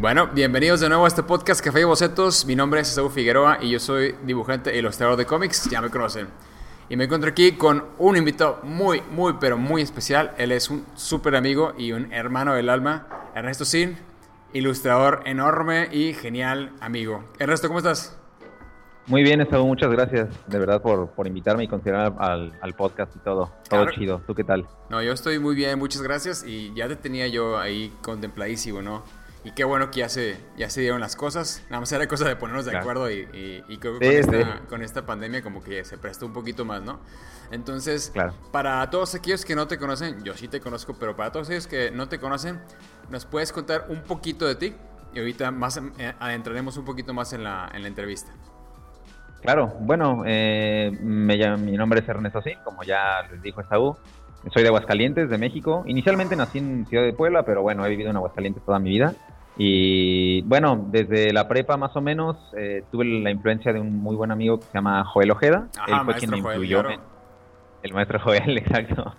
Bueno, bienvenidos de nuevo a este podcast Café y Bocetos. Mi nombre es Saúl Figueroa y yo soy dibujante e ilustrador de cómics, ya me conocen. Y me encuentro aquí con un invitado muy, muy, pero muy especial. Él es un súper amigo y un hermano del alma, Ernesto Sin, ilustrador enorme y genial amigo. Ernesto, ¿cómo estás? Muy bien, Saúl, muchas gracias de verdad por, por invitarme y considerar al, al, podcast y todo. Todo chido. ¿Tú qué tal? No, yo estoy muy bien, muchas gracias y ya te tenía yo ahí contempladísimo, ¿no? Y qué bueno que ya se, ya se dieron las cosas. Nada más era cosa de ponernos de acuerdo y, y, creo que con, esta, con, esta, pandemia como que se prestó un poquito más, ¿no? Entonces, para todos aquellos que no te conocen, yo sí te conozco, pero para todos aquellos que no te conocen, ¿nos puedes contar un poquito de ti? Y ahorita más eh, adentraremos un poquito más en la, en la entrevista. Claro, bueno, eh, me mi nombre es Ernesto Sí, como ya les dijo Esaú. Soy de Aguascalientes, de México. Inicialmente nací en Ciudad de Puebla, pero bueno, he vivido en Aguascalientes toda mi vida. Y bueno, desde la prepa más o menos eh, tuve la influencia de un muy buen amigo que se llama Joel Ojeda. Él fue quien me influyó. el maestro Joel, exacto.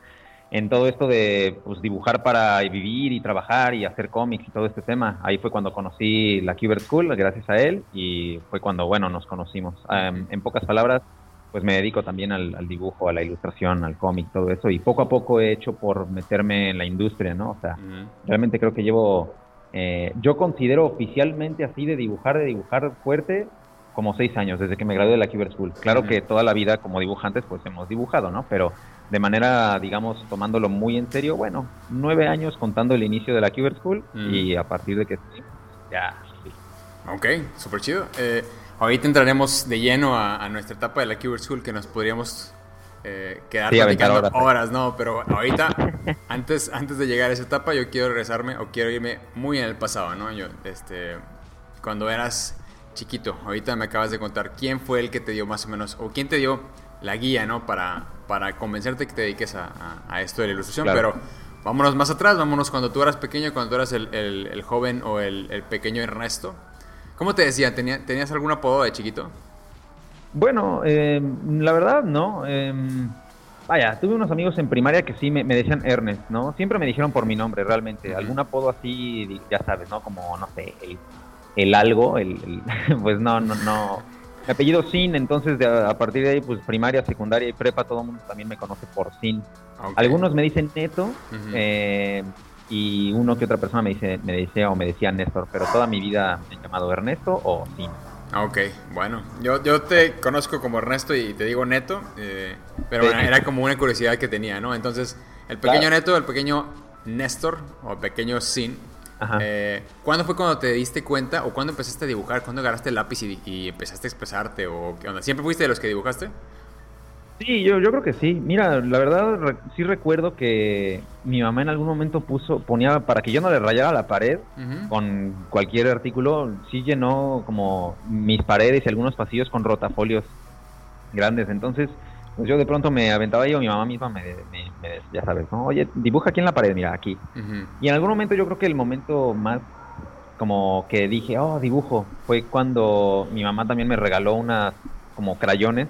En todo esto de pues, dibujar para vivir y trabajar y hacer cómics y todo este tema. Ahí fue cuando conocí la Cuber School, gracias a él, y fue cuando, bueno, nos conocimos. en pocas palabras, pues me dedico también al, dibujo, a la ilustración, al cómic, todo eso. Y poco a poco he hecho por meterme en la industria, ¿no? O sea, realmente creo que llevo, eh, yo considero oficialmente así de dibujar, de dibujar fuerte, como seis años, desde que me gradué de la Cyber School. Claro que toda la vida como dibujantes pues hemos dibujado, ¿no? Pero de manera, digamos, tomándolo muy en serio, bueno, nueve años contando el inicio de la Cyber School y a partir de que ya, sí. Ok, súper chido. Eh, Ahorita entraremos de lleno a, nuestra etapa de la Keyword School que nos podríamos eh, quedar platicando horas. ¿no? Pero ahorita, antes, antes de llegar a esa etapa, yo quiero regresarme o quiero irme muy en el pasado, ¿no? Yo, este, cuando eras chiquito, ahorita me acabas de contar quién fue el que te dio más o menos, o quién te dio la guía, ¿no? Para, para convencerte que te dediques a, esto de la ilustración, pero vámonos más atrás, vámonos cuando tú eras pequeño, cuando tú eras el, el, joven o el, el pequeño Ernesto. ¿Cómo te decían? ¿Tenías algún apodo de chiquito? Bueno, eh, la verdad, no. Eh, vaya, tuve unos amigos en primaria que sí me, decían Ernest, ¿no? Siempre me dijeron por mi nombre, realmente. Algún apodo así, ya sabes, ¿no? Como, no sé, el, algo, el, pues no, no, no. Mi apellido Sin, entonces a partir de ahí, pues primaria, secundaria y prepa, todo el mundo también me conoce por Sin. Algunos me dicen Neto, eh, y uno que otra persona me dice, me dice o me decía Néstor, pero toda mi vida me he llamado Ernesto o Sin. Ah, ok, bueno, yo, yo te conozco como Ernesto y te digo Neto, eh, pero bueno, era como una curiosidad que tenía, ¿no? Entonces, el pequeño Neto, el pequeño Néstor o el pequeño Sin, eh, ¿cuándo fue cuando te diste cuenta o cuándo empezaste a dibujar? ¿Cuándo agarraste el lápiz y, y empezaste a expresarte? ¿O qué onda? ¿Siempre fuiste de los que dibujaste? Sí, yo, yo creo que sí. Mira, la verdad sí recuerdo que mi mamá en algún momento puso, ponía para que yo no le rayara la pared con cualquier artículo, sí llenó como mis paredes y algunos pasillos con rotafolios grandes. Entonces, pues yo de pronto me aventaba yo, mi mamá misma me, ya sabes, ¿no? Oye, dibuja aquí en la pared, mira, aquí. Y en algún momento yo creo que el momento más como que dije, oh, dibujo, fue cuando mi mamá también me regaló unas como crayones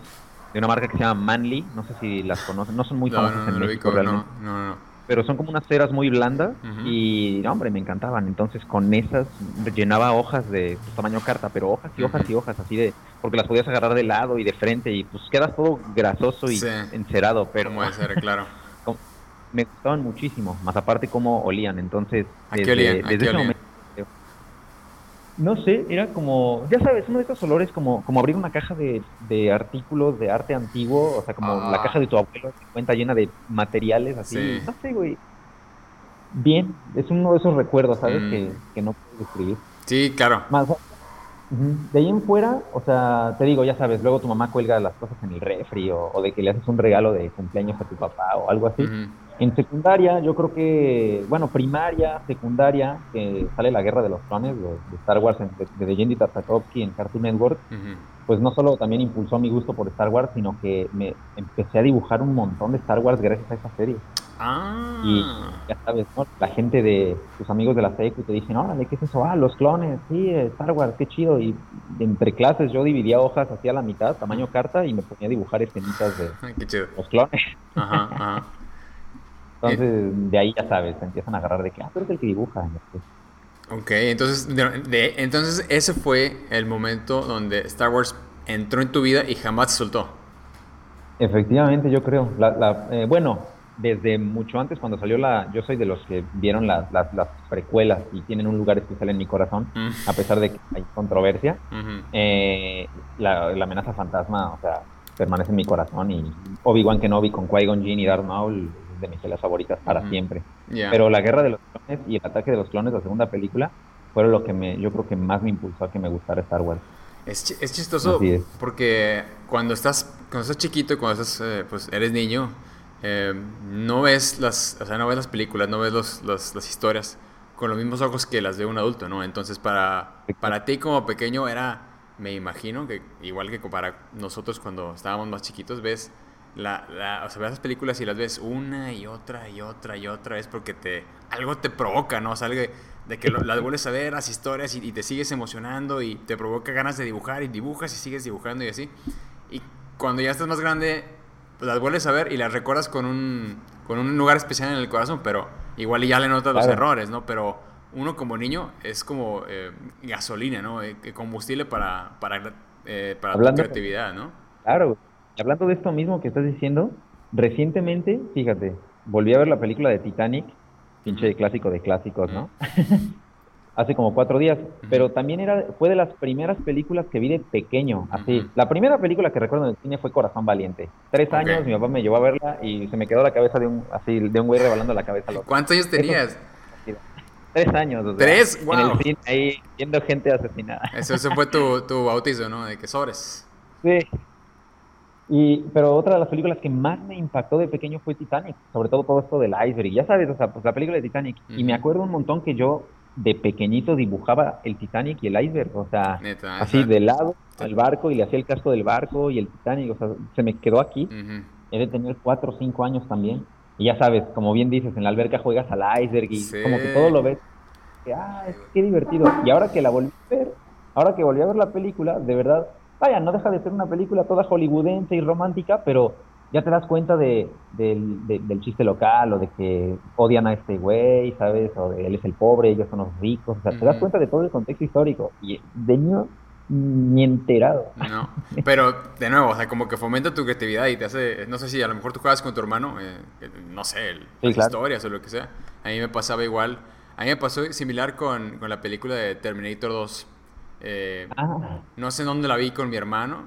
de una marca que se llama Manly, no sé si las conocen, no son muy famosas en México realmente. Pero son como unas ceras muy blandas y, hombre, me encantaban. Entonces con esas llenaba hojas de tamaño carta, pero hojas y hojas y hojas así de, porque las podías agarrar de lado y de frente y pues quedas todo grasoso y encerado, pero... Puede ser, claro. me gustaban muchísimo, más aparte cómo olían. Entonces, ¿A qué olían? desde ese momento no sé, era como, ya sabes, uno de esos olores como, como abrir una caja de, de artículos de arte antiguo, o sea, como la caja de tu abuelo que cuenta llena de materiales así. No sé, güey. Bien, es uno de esos recuerdos, ¿sabes? Que, mm. que, no puedo describir. Sí, claro. Más, de ahí en fuera, o sea, te digo, ya sabes, luego tu mamá cuelga las cosas en el refri o, de que le haces un regalo de cumpleaños a tu papá o algo así. En secundaria, yo creo que, bueno, primaria, secundaria, que sale la Guerra de los Clones de, Star Wars de, de Jenny Tartakovsky en Cartoon Network, pues no solo también impulsó mi gusto por Star Wars, sino que me empecé a dibujar un montón de Star Wars gracias a esa serie. Ah. Y ya sabes, ¿no? la gente de tus amigos de la secu te dicen, órale, ¿qué es eso? Ah, los clones, sí, Star Wars, qué chido. Y entre clases yo dividía hojas hacia la mitad, tamaño carta, y me ponía a dibujar escenitas de qué chido. los clones. Ajá, ajá. Entonces, de ahí ya sabes, te empiezan a agarrar de que, ah, pero es el que dibuja. Ok, entonces, de, entonces ese fue el momento donde Star Wars entró en tu vida y jamás se soltó. Efectivamente, yo creo. La, eh, bueno, desde mucho antes, cuando salió la. Yo soy de los que vieron las, precuelas y tienen un lugar especial en mi corazón, mm. a pesar de que hay controversia. Eh, la, amenaza fantasma, o sea, permanece en mi corazón. Y Obi-Wan Kenobi con Qui-Gon Jinn y Darth Maul de mis telas favoritas para siempre. Pero la guerra de los clones y el ataque de los clones, la segunda película, fueron lo que me, yo creo que más me impulsó a que me gustara Star Wars. Es, es chistoso porque cuando estás, cuando estás chiquito y cuando estás, eh, pues eres niño, eh, no ves las, o sea, no ves las películas, no ves los, las historias con los mismos ojos que las de un adulto, ¿no? Entonces para, para ti como pequeño era, me imagino que igual que para nosotros cuando estábamos más chiquitos, ves la, la, o sea, ves las películas y las ves una y otra y otra y otra vez porque te algo te provoca, ¿no? O sea, de, que las vuelves a ver, las historias y, te sigues emocionando y te provoca ganas de dibujar y dibujas y sigues dibujando y así. Y cuando ya estás más grande, las vuelves a ver y las recuerdas con un, con un lugar especial en el corazón, pero igual ya le notas los errores, ¿no? Pero uno como niño es como eh, gasolina, ¿no? Eh, combustible para, para, eh, para tu creatividad, ¿no? Claro, hablando de esto mismo que estás diciendo, recientemente, fíjate, volví a ver la película de Titanic, pinche clásico de clásicos, ¿no? Hace como cuatro días, pero también era, fue de las primeras películas que vi de pequeño, así. La primera película que recuerdo en el cine fue Corazón Valiente. Tres años, mi papá me llevó a verla y se me quedó la cabeza de un, así, de un güey rebalando la cabeza. ¿Cuántos años tenías? tres años. ¿Tres? Wow. En el cine, ahí, viendo gente asesinada. Eso, fue tu, tu bautizo, ¿no? De que sobres. Sí, y, pero otra de las películas que más me impactó de pequeño fue Titanic, sobre todo todo esto del iceberg. Ya sabes, o sea, pues la película de Titanic. Y me acuerdo un montón que yo de pequeñito dibujaba el Titanic y el iceberg, o sea, así de lado, el barco y le hacía el casco del barco y el Titanic, o sea, se me quedó aquí. He de tener cuatro o cinco años también. Y ya sabes, como bien dices, en la alberca juegas al iceberg y como que todo lo ves. Que, ah, es, qué divertido. Y ahora que la volví a ver, ahora que volví a ver la película, de verdad, vaya, no deja de ser una película toda hollywoodense y romántica, pero ya te das cuenta de, del chiste local o de que odian a este güey, ¿sabes? O de él es el pobre, ellos son los ricos, o sea, te das cuenta de todo el contexto histórico y de niño ni enterado. No, pero de nuevo, o sea, como que fomenta tu creatividad y te hace, no sé si a lo mejor tú juegas con tu hermano, eh, no sé, las historias o lo que sea. A mí me pasaba igual, a mí me pasó similar con, con la película de Terminator 2 eh, ah. No sé dónde la vi con mi hermano,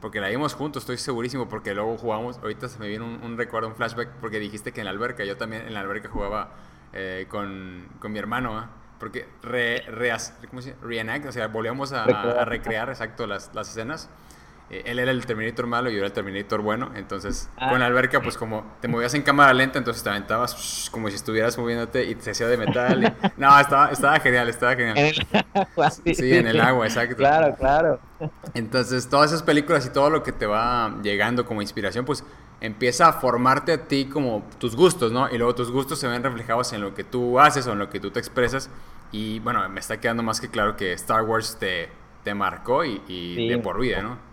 porque la vimos juntos, estoy segurísimo, porque luego jugamos, ahorita se me viene un, recuerdo, un flashback, porque dijiste que en la alberca, yo también en la alberca jugaba eh, con, con, mi hermano, porque re, re, ¿cómo se reenact, o sea, volvíamos a, a recrear exacto las, las escenas. Eh, él era el Terminator malo y yo era el Terminator bueno. Entonces, con la ah. alberca, pues como te movías en cámara lenta, entonces te aventabas como si estuvieras moviéndote y te hacía de metal. no, estaba, estaba genial, estaba genial. En el agua, sí. en el agua, exacto. Claro, claro. Entonces, todas esas películas y todo lo que te va llegando como inspiración, pues empieza a formarte a ti como tus gustos, ¿no? Y luego tus gustos se ven reflejados en lo que tú haces o en lo que tú te expresas. Y bueno, me está quedando más que claro que Star Wars te, te marcó y, y de por vida, ¿no?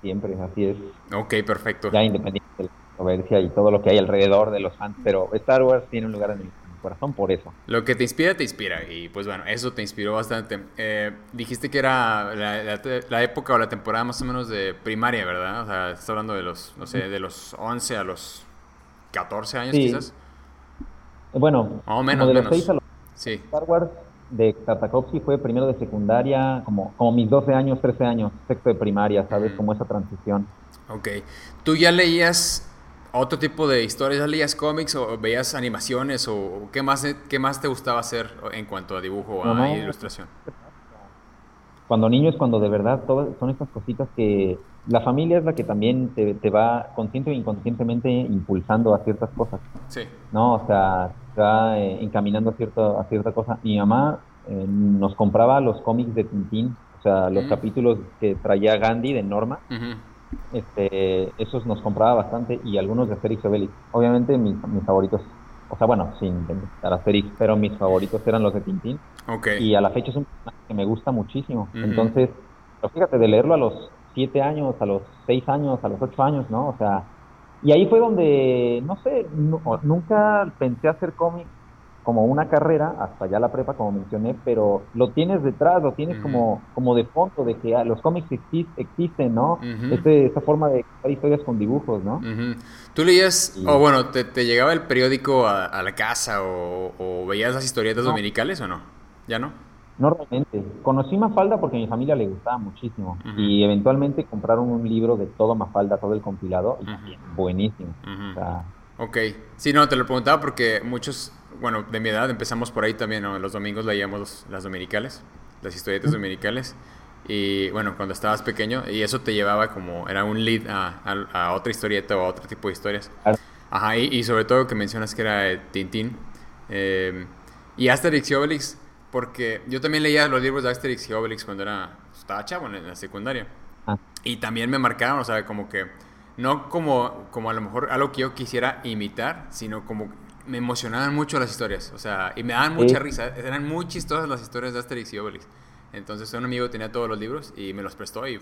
Siempre, así es. Ok, perfecto. Ya independiente de la controversia y todo lo que hay alrededor de los fans, pero Star Wars tiene un lugar en mi corazón por eso. Lo que te inspira, te inspira, y pues bueno, eso te inspiró bastante. Eh, dijiste que era la, época o la temporada más o menos de primaria, ¿verdad? O sea, estás hablando de los, no sé, de los 11 a los 14 años quizás. Bueno, o menos, de los 6 a los sí. Star Wars de Tartakovsky fue primero de secundaria, como, como mis 12 años, 13 años, sexto de primaria, ¿sabes? Como esa transición. Ok. ¿Tú ya leías otro tipo de historias? ¿Ya leías cómics o veías animaciones o qué más, qué más te gustaba hacer en cuanto a dibujo o a ilustración? Cuando niño es cuando de verdad todas son estas cositas que la familia es la que también te, te va consciente o inconscientemente impulsando a ciertas cosas. Sí. No, o sea, eh, encaminando a, cierto, a cierta cosa. Mi mamá eh, nos compraba los cómics de Tintín, o sea, los mm. capítulos que traía Gandhi de Norma. este, esos nos compraba bastante y algunos de Asterix Obelix. Obviamente mis, mis favoritos, o sea, bueno, sin intentar Asterix, pero mis favoritos eran los de Tintín. Okay. Y a la fecha es un personaje que me gusta muchísimo. Entonces, fíjate, de leerlo a los siete años, a los seis años, a los ocho años, ¿no? O sea, y ahí fue donde, no sé, nunca pensé hacer cómics como una carrera, hasta ya la prepa, como mencioné, pero lo tienes detrás, lo tienes como, como de fondo, de que ah, los cómics existen, ¿no? este, esta forma de contar historias con dibujos, ¿no? ¿Tú leías, o bueno, te, llegaba el periódico a, la casa o, veías las historietas dominicales o no? ¿Ya no? No realmente. Conocí Mafalda porque a mi familia le gustaba muchísimo. Y eventualmente compraron un libro de todo Mafalda, todo el compilado. Y buenísimo. ok. Sí, no, te lo preguntaba porque muchos bueno, de mi edad empezamos por ahí también, ¿no? Los domingos leíamos las dominicales, las historietas dominicales. Y bueno, cuando estabas pequeño, y eso te llevaba como, era un lead a, otra historieta o a otro tipo de historias. Ajá, y, sobre todo que mencionas que era Tintín. Eh, y Asterix y Obelix, porque yo también leía los libros de Asterix y Obelix cuando era, estaba chavo en la secundaria. Ah. Y también me marcaron, o sea, como que, no como, como a lo mejor algo que yo quisiera imitar, sino como me emocionaban mucho las historias, o sea, y me daban mucha risa, eran muy chistosas las historias de Asterix y Obelix. Entonces un amigo tenía todos los libros y me los prestó y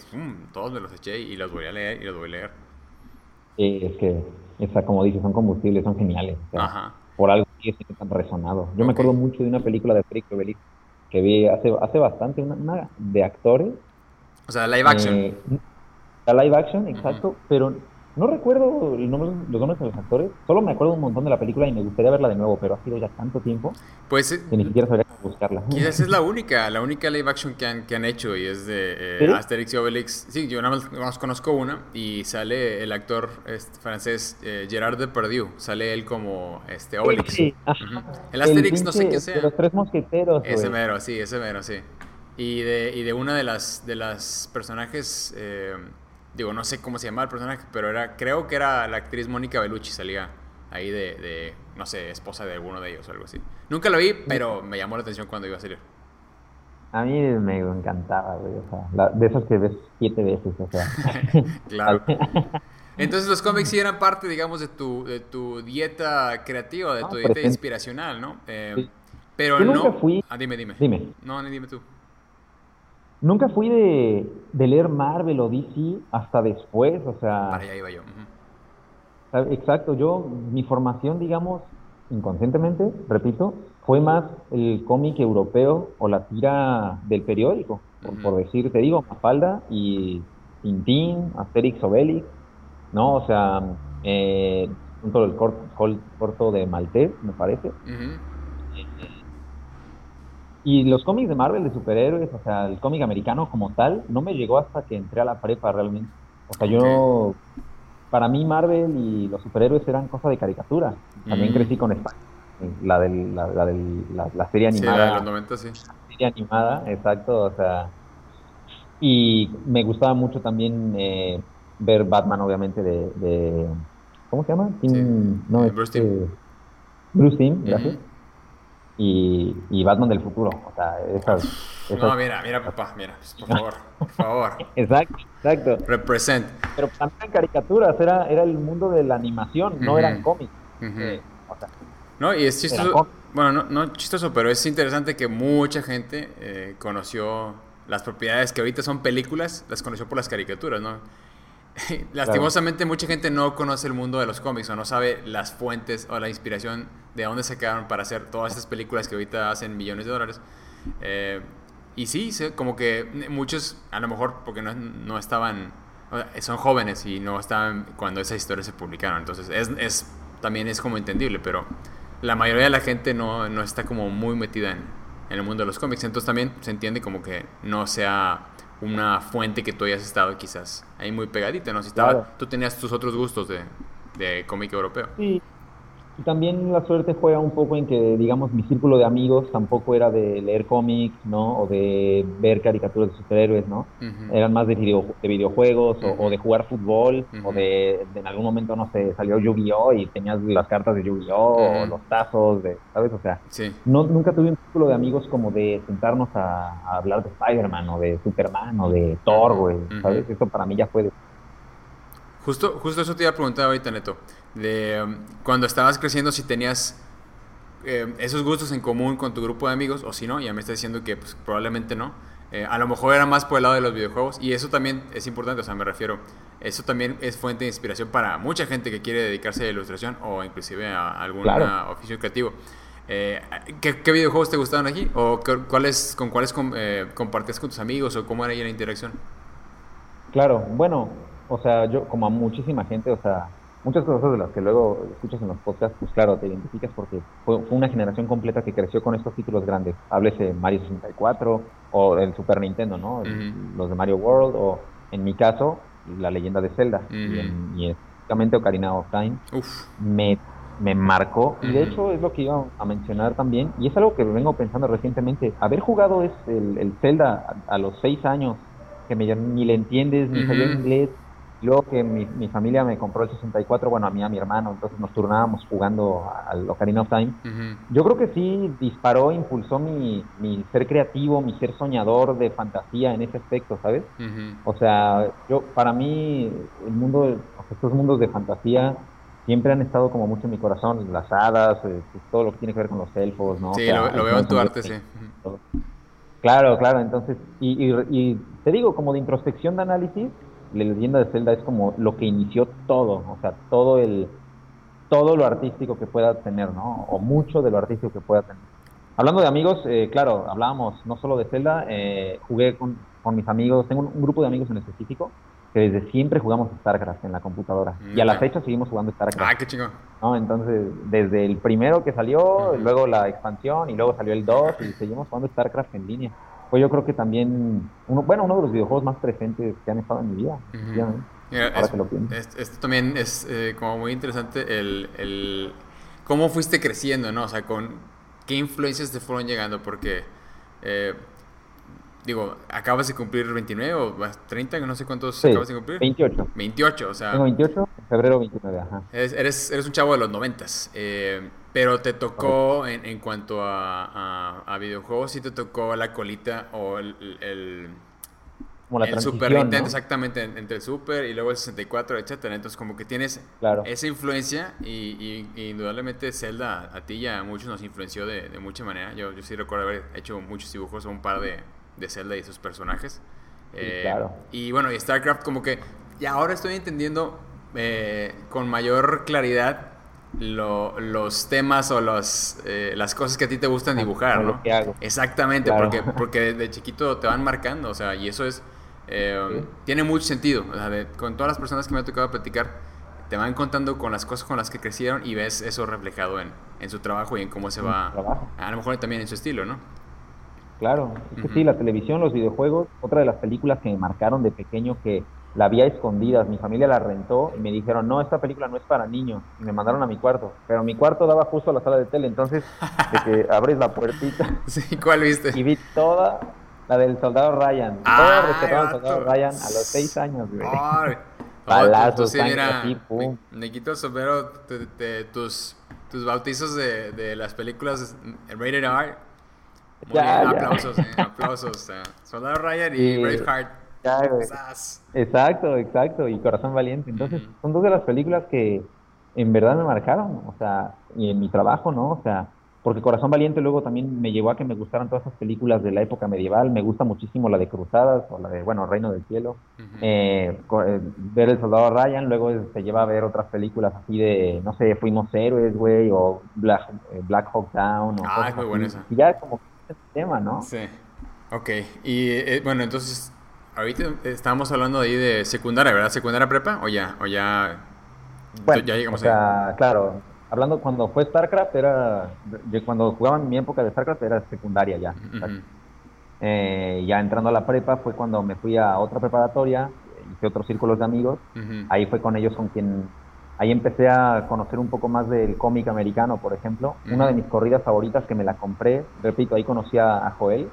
todos me los eché y los voy a leer y los voy a leer. Sí, es que, esa, como dices, son combustibles, son geniales. Ajá. Por algo tan resonado. Yo me acuerdo mucho de una película de Asterix y Obelix que vi hace, hace bastante, una, de actores. O sea, live action. Eh, la live action, exacto, pero no recuerdo el nombre, los nombres de los actores, solo me acuerdo un montón de la película y me gustaría verla de nuevo, pero ha sido ya tanto tiempo pues, eh, que ni siquiera sabría cómo buscarla. Quizás es la única, la única live action que han, que han hecho y es de eh, Asterix y Obelix. Sí, yo nada más, conozco una y sale el actor este, francés eh, Gerard Depardieu, sale él como este Obelix. Sí, El Asterix no sé qué sea. De los tres mosqueteros. Ese mero, sí, ese mero, sí. Y de, y de una de las, de las personajes... Eh, digo, no sé cómo se llamaba el personaje, pero era, creo que era la actriz Mónica Bellucci, salía ahí de, no sé, esposa de alguno de ellos o algo así. Nunca lo vi, pero me llamó la atención cuando iba a salir. A mí me encantaba, güey, o sea, de esos que ves siete veces, o sea. claro. Entonces los cómics sí eran parte, digamos, de tu, de tu dieta creativa, de tu dieta inspiracional, ¿no? Eh, pero no... Fui... Ah, dime, dime. Dime. No, ni dime tú. Nunca fui de, leer Marvel o DC hasta después, o sea... Para allá iba yo. Exacto, yo, mi formación, digamos, inconscientemente, repito, fue más el cómic europeo o la tira del periódico, por, decir, te digo, Mafalda y Tintín, Asterix Obelix, ¿no? O sea, eh, el corto, de Maltés, me parece. Y los cómics de Marvel de superhéroes, o sea, el cómic americano como tal, no me llegó hasta que entré a la prepa realmente. O sea, yo, para mí Marvel y los superhéroes eran cosa de caricatura. También mm. crecí con España, la, del, la, la, del, la, serie animada. Sí, de los 90, sí. La serie animada, exacto, o sea. Y me gustaba mucho también eh, ver Batman, obviamente, de, ¿Cómo se llama? no, eh, Bruce Timm. Este, Bruce Timm, gracias y, y Batman del futuro. O sea, esas, No, mira, mira, papá, mira, pues, por favor, por favor. exacto, exacto. Represent. Pero también caricaturas, era, era el mundo de la animación, no eran cómics. Eh, no, y es chistoso, bueno, no, no, chistoso, pero es interesante que mucha gente eh, conoció las propiedades que ahorita son películas, las conoció por las caricaturas, ¿no? Lastimosamente mucha gente no conoce el mundo de los cómics o no sabe las fuentes o la inspiración de dónde se quedaron para hacer todas estas películas que ahorita hacen millones de dólares. Eh, y sí, como que muchos, a lo mejor porque no, no, estaban, son jóvenes y no estaban cuando esas historias se publicaron. Entonces es, es también es como entendible, pero la mayoría de la gente no, no está como muy metida en, en el mundo de los cómics. Entonces también se entiende como que no sea una fuente que tú hayas estado quizás ahí muy pegadita, ¿no? Si estaba, tú tenías tus otros gustos de, de cómic europeo. Sí, y también la suerte juega un poco en que, digamos, mi círculo de amigos tampoco era de leer cómics, ¿no? O de ver caricaturas de superhéroes, ¿no? Eran más de, de videojuegos o, de jugar fútbol o de, en algún momento, no sé, salió Yu-Gi-Oh! y tenías las cartas de Yu-Gi-Oh! o los tazos, de, ¿sabes? O sea, no, nunca tuve un círculo de amigos como de sentarnos a, hablar de Spider-Man o de Superman o de Thor, güey, ¿sabes? Eso para mí ya fue... De... Justo, justo eso te iba a preguntar ahorita, Neto de um, cuando estabas creciendo si tenías eh, esos gustos en común con tu grupo de amigos o si no, ya me estás diciendo que pues, probablemente no. Eh, a lo mejor era más por el lado de los videojuegos y eso también es importante, o sea, me refiero, eso también es fuente de inspiración para mucha gente que quiere dedicarse a la ilustración o inclusive a algún oficio creativo. Eh, ¿qué, videojuegos te gustaron aquí? ¿O cuáles, con cuáles eh, compartías con tus amigos? ¿O cómo era ahí la interacción? Claro, bueno, o sea, yo como a muchísima gente, o sea, muchas cosas de las que luego escuchas en los podcasts, pues claro, te identificas porque fue, una generación completa que creció con estos títulos grandes. Háblese Mario 64 o el Super Nintendo, ¿no? Los de Mario World o, en mi caso, la leyenda de Zelda. Y, en, específicamente Ocarina of Time. Me, me marcó. Y de hecho es lo que iba a mencionar también. Y es algo que vengo pensando recientemente. Haber jugado es el, Zelda a, los seis años, que me, ni le entiendes, ni sabía inglés Luego que mi, mi, familia me compró el 64, bueno, a mí a mi hermano, entonces nos turnábamos jugando al Ocarina of Time. Yo creo que sí disparó, impulsó mi, mi, ser creativo, mi ser soñador de fantasía en ese aspecto, ¿sabes? O sea, yo, para mí, el mundo, estos mundos de fantasía siempre han estado como mucho en mi corazón, las hadas, eh, todo lo que tiene que ver con los elfos, ¿no? Sí, lo, veo en tu arte, sí. Claro, claro, entonces, y, y, y te digo, como de introspección de análisis, la leyenda de Zelda es como lo que inició todo, o sea, todo el todo lo artístico que pueda tener, ¿no? O mucho de lo artístico que pueda tener. Hablando de amigos, eh, claro, hablábamos no solo de Zelda, eh, jugué con, con, mis amigos, tengo un, grupo de amigos en específico que desde siempre jugamos StarCraft en la computadora. Y a la fecha seguimos jugando StarCraft. Ah, qué chingón. ¿no? Entonces, desde el primero que salió, luego la expansión y luego salió el 2 y seguimos jugando StarCraft en línea pues yo creo que también, uno, bueno, uno de los videojuegos más presentes que han estado en mi vida. esto también es eh, como muy interesante el, el, cómo fuiste creciendo, ¿no? O sea, con qué influencias te fueron llegando, porque, eh, digo, acabas de cumplir 29 o 30, no sé cuántos acabas de cumplir. 28. 28, o sea. Tengo 28, febrero 29, ajá. Eres, eres, un chavo de los 90. Eh, pero te tocó, en, en cuanto a, a, videojuegos, sí te tocó la colita o el, el, Super Nintendo, exactamente, entre el Super y luego el 64, etcétera. Entonces, como que tienes esa influencia y, indudablemente Zelda a ti y a muchos nos influenció de, de mucha manera. Yo, yo sí recuerdo haber hecho muchos dibujos, un par de, de Zelda y sus personajes. Eh, claro. Y bueno, y StarCraft, como que ya ahora estoy entendiendo eh, con mayor claridad los temas o los, eh, las cosas que a ti te gustan dibujar, ¿no? Exactamente, porque, porque de chiquito te van marcando, o sea, y eso es, eh, tiene mucho sentido, con todas las personas que me ha tocado platicar, te van contando con las cosas con las que crecieron y ves eso reflejado en, en su trabajo y en cómo se va, a lo mejor también en su estilo, ¿no? Claro, es que sí, la televisión, los videojuegos, otra de las películas que me marcaron de pequeño que la había escondidas, mi familia la rentó y me dijeron, no, esta película no es para niños, y me mandaron a mi cuarto, pero mi cuarto daba justo a la sala de tele, entonces de que abres la puertita. Sí, ¿cuál viste? Y vi toda la del soldado Ryan, toda rescataba al soldado Ryan a los seis años, güey. Palazos, sí, mira, pum. Quito el sombrero de, tus, tus bautizos de, de las películas rated R. Muy ya, bien, aplausos, eh, aplausos. Soldado Ryan y, y Braveheart. Exacto, exacto, y Corazón Valiente. Entonces, son dos de las películas que en verdad me marcaron, o sea, y en mi trabajo, ¿no? O sea, porque Corazón Valiente luego también me llevó a que me gustaran todas esas películas de la época medieval. Me gusta muchísimo la de Cruzadas o la de, bueno, Reino del Cielo. Eh, eh, ver El Soldado Ryan, luego se lleva a ver otras películas así de, no sé, Fuimos Héroes, güey, o Black, eh, Black Hawk Down. O ah, es muy buena esa. Y ya como ese tema, ¿no? Sí. Ok, y bueno, entonces Ahorita estábamos hablando ahí de secundaria, ¿verdad? ¿Secundaria prepa o ya? O ya, bueno, ya llegamos o sea, claro, hablando cuando fue StarCraft, era, cuando jugaba en mi época de StarCraft era secundaria ya. Eh, ya entrando a la prepa fue cuando me fui a otra preparatoria, hice otros círculos de amigos, ahí fue con ellos con quien, ahí empecé a conocer un poco más del cómic americano, por ejemplo. Una de mis corridas favoritas que me la compré, repito, ahí conocí a, Joel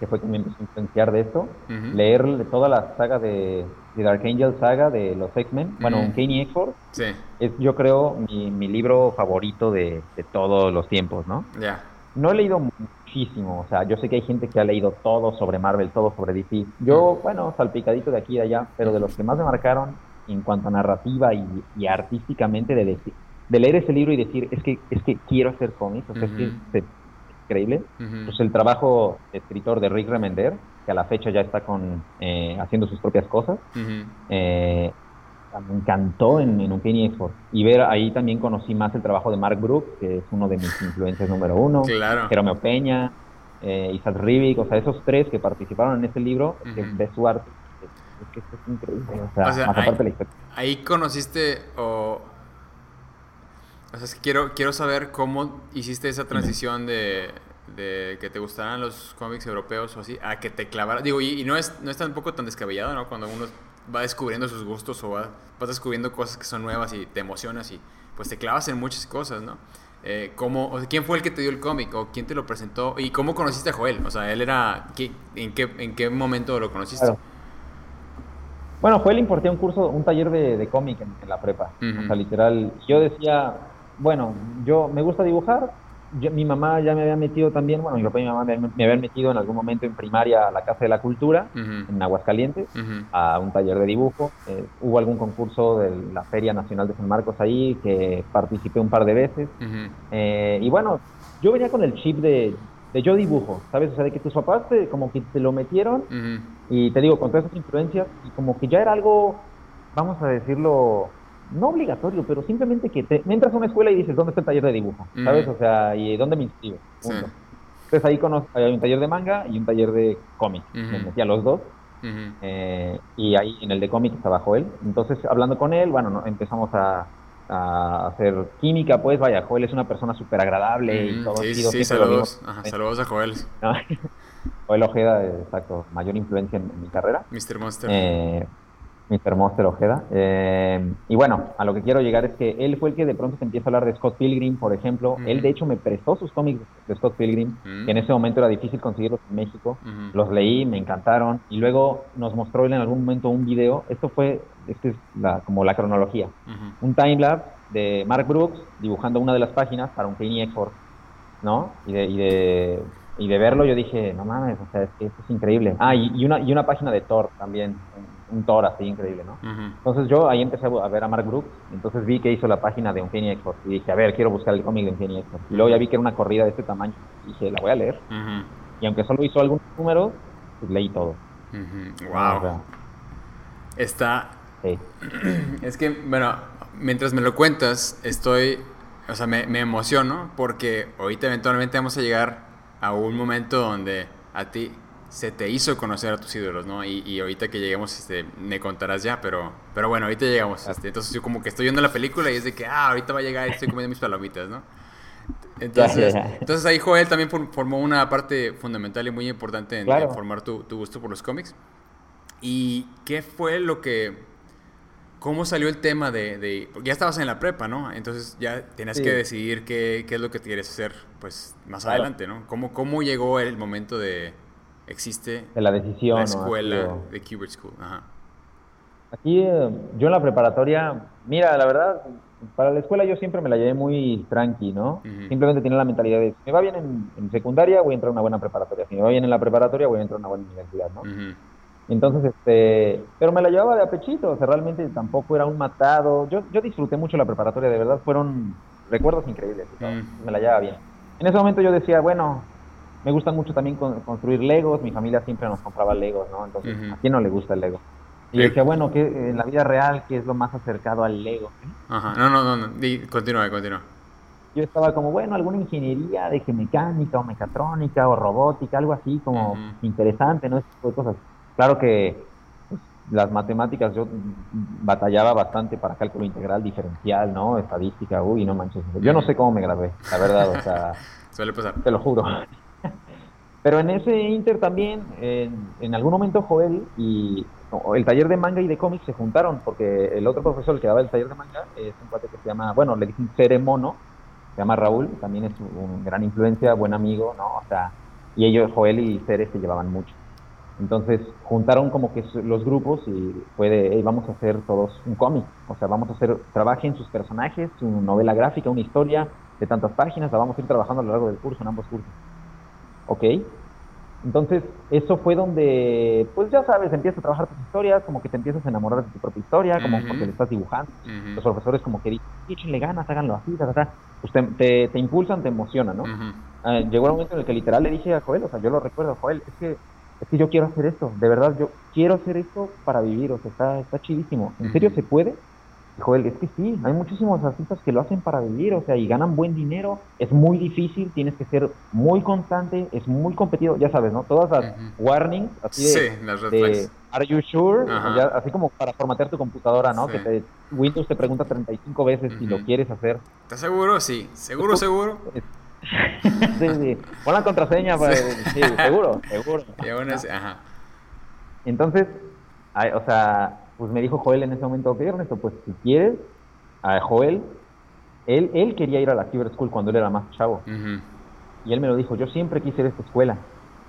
que fue quien me empezó a influenciar de esto, leer toda la saga de, de Dark Angel saga de los X-Men, bueno, un Kanye X-Force, es yo creo mi, mi libro favorito de, de, todos los tiempos, ¿no? Ya. No he leído muchísimo, o sea, yo sé que hay gente que ha leído todo sobre Marvel, todo sobre DC. Yo, bueno, salpicadito de aquí y de allá, pero de los que más me marcaron en cuanto a narrativa y, y artísticamente de decir, de leer ese libro y decir, es que es que quiero hacer cómics, o sea, es que increíble. Pues el trabajo de escritor de Rick Remender, que a la fecha ya está con eh, haciendo sus propias cosas. Eh, me encantó en, en Uncanny Export. Y ver ahí también conocí más el trabajo de Mark Brooks, que es uno de mis influencias número uno. Claro. Jerome Peña, eh, Isaac Rivik, o sea, esos tres que participaron en este libro, que ves su arte. Es que esto es increíble. O sea, más aparte de la historia. Ahí conociste o o sea, es que quiero, quiero saber cómo hiciste esa transición de, de que te gustaran los cómics europeos o así, a que te clavara. Digo, y, no, es, no es tampoco tan descabellado, ¿no? Cuando uno va descubriendo sus gustos o va, vas descubriendo cosas que son nuevas y te emocionas y pues te clavas en muchas cosas, ¿no? Eh, ¿cómo, o ¿Quién fue el que te dio el cómic o quién te lo presentó? ¿Y cómo conociste a Joel? O sea, él era... en, qué, ¿En qué momento lo conociste? Bueno, Joel importé un curso, un taller de, cómic en, la prepa. O sea, literal, yo decía, bueno, yo me gusta dibujar. mi mamá ya me había metido también, bueno, mi papá y mi mamá me, habían metido en algún momento en primaria a la Casa de la Cultura, en Aguascalientes, a un taller de dibujo. Eh, hubo algún concurso de la Feria Nacional de San Marcos ahí, que participé un par de veces. Eh, y bueno, yo venía con el chip de, yo dibujo, ¿sabes? O sea, de que tus papás te, como que te lo metieron y te digo, con todas esas influencias, y como que ya era algo, vamos a decirlo, no obligatorio, pero simplemente que te, entras a una escuela y dices, ¿dónde está el taller de dibujo? ¿Sabes? O sea, ¿y dónde me inscribo? Entonces ahí conozco, hay un taller de manga y un taller de cómic. Me metí a los dos. Eh, y ahí en el de cómic estaba él. Entonces, hablando con él, bueno, empezamos a, hacer química, pues vaya, Joel es una persona súper agradable y todo. Sí, sí, saludos. saludos a Joel. Joel Ojeda, exacto, mayor influencia en, mi carrera. Mr. Monster. Eh, Mr. Monster Ojeda. Eh, y bueno, a lo que quiero llegar es que él fue el que de pronto se empieza a hablar de Scott Pilgrim, por ejemplo. Él, de hecho, me prestó sus cómics de Scott Pilgrim, que en ese momento era difícil conseguirlos en México. Los leí, me encantaron. Y luego nos mostró él en algún momento un video. Esto fue, este es la, como la cronología. Un timelapse de Mark Brooks dibujando una de las páginas para un Penny Export, ¿no? Y de, y de, y de verlo yo dije, no mames, o sea, es que esto es increíble. Ah, y, y, una, y una página de Thor también, un Thor así increíble, ¿no? Entonces yo ahí empecé a ver a Mark Brooks, entonces vi que hizo la página de Uncanny Export y dije, a ver, quiero buscar el cómic de Uncanny Export. Y luego ya vi que era una corrida de este tamaño y dije, la voy a leer. Y aunque solo hizo algunos números, pues leí todo. Wow. Está... Es que, bueno, mientras me lo cuentas, estoy... O sea, me, me emociono porque ahorita eventualmente vamos a llegar a un momento donde a ti se te hizo conocer a tus ídolos, ¿no? Y, y, ahorita que lleguemos, este, me contarás ya, pero, pero bueno, ahorita llegamos. Este, entonces yo como que estoy viendo la película y es de que, ah, ahorita va a llegar y estoy comiendo mis palomitas, ¿no? Entonces, entonces ahí Joel también formó una parte fundamental y muy importante en, formar tu, tu, gusto por los cómics. ¿Y qué fue lo que... ¿Cómo salió el tema de, de, ya estabas en la prepa, ¿no? Entonces ya tenías que decidir qué, qué, es lo que quieres hacer pues más adelante, ¿no? ¿Cómo, ¿Cómo llegó el momento de, existe de la decisión la escuela de Kubert School. Aquí eh, yo en la preparatoria, mira, la verdad, para la escuela yo siempre me la llevé muy tranqui, ¿no? Simplemente tenía la mentalidad de, si me va bien en, secundaria, voy a entrar a una buena preparatoria. Si me va bien en la preparatoria, voy a entrar a una buena universidad, ¿no? Entonces, este, pero me la llevaba de apechito, o sea, realmente tampoco era un matado. Yo, yo disfruté mucho la preparatoria, de verdad, fueron recuerdos increíbles, me la llevaba bien. En ese momento yo decía, bueno, me gusta mucho también construir Legos, mi familia siempre nos compraba Legos, ¿no? Entonces, ¿a quién no le gusta el Lego? Y decía, bueno, que en la vida real, ¿qué es lo más acercado al Lego? Ajá, no, no, no, continúa, continúa. Yo estaba como, bueno, alguna ingeniería de que mecánica o mecatrónica o robótica, algo así como interesante, ¿no? Ese tipo de cosas. Claro que pues, las matemáticas yo batallaba bastante para cálculo integral, diferencial, ¿no? Estadística, uy, no manches. Yo no sé cómo me gradué, la verdad, o sea... Suele pasar. Te lo juro. Pero en ese Inter también, en, algún momento Joel y el taller de manga y de cómics se juntaron, porque el otro profesor que daba el taller de manga es un cuate que se llama, bueno, le dicen Cere Mono, se llama Raúl, también es un gran influencia, buen amigo, ¿no? O sea, y ellos, Joel y Cere, se llevaban mucho. Entonces juntaron como que los grupos y fue de, vamos a hacer todos un cómic, o sea, vamos a hacer, trabajen sus personajes, su novela gráfica, una historia de tantas páginas, la vamos a ir trabajando a lo largo del curso, en ambos cursos. ¿Ok? Entonces, eso fue donde, pues ya sabes, empiezas a trabajar tus historias, como que te empiezas a enamorar de tu propia historia, como porque le estás dibujando. Los profesores como que dicen, échenle ganas, háganlo así, ta, ta, Pues te, te, impulsan, te emocionan, ¿no? eh, llegó un momento en el que literal le dije a Joel, o sea, yo lo recuerdo, Joel, es que, es que yo quiero hacer esto, de verdad, yo quiero hacer esto para vivir, o sea, está, está chidísimo. ¿En serio se puede? Joel, es que sí, hay muchísimos artistas que lo hacen para vivir, o sea, y ganan buen dinero, es muy difícil, tienes que ser muy constante, es muy competido, ya sabes, ¿no? Todas las warnings, así de, sí, las red ¿Are you sure? así como para formatear tu computadora, ¿no? Que Windows te pregunta 35 veces si lo quieres hacer. ¿Estás seguro? Sí. ¿Seguro, seguro? sí, sí. Pon la contraseña, pues, sí. seguro, seguro. Y aún así, ajá. Entonces, o sea, pues me dijo Joel en ese momento, ok Ernesto, pues si quieres, a Joel, él, él quería ir a la Cyber School cuando él era más chavo. Y él me lo dijo, yo siempre quise ir a esta escuela.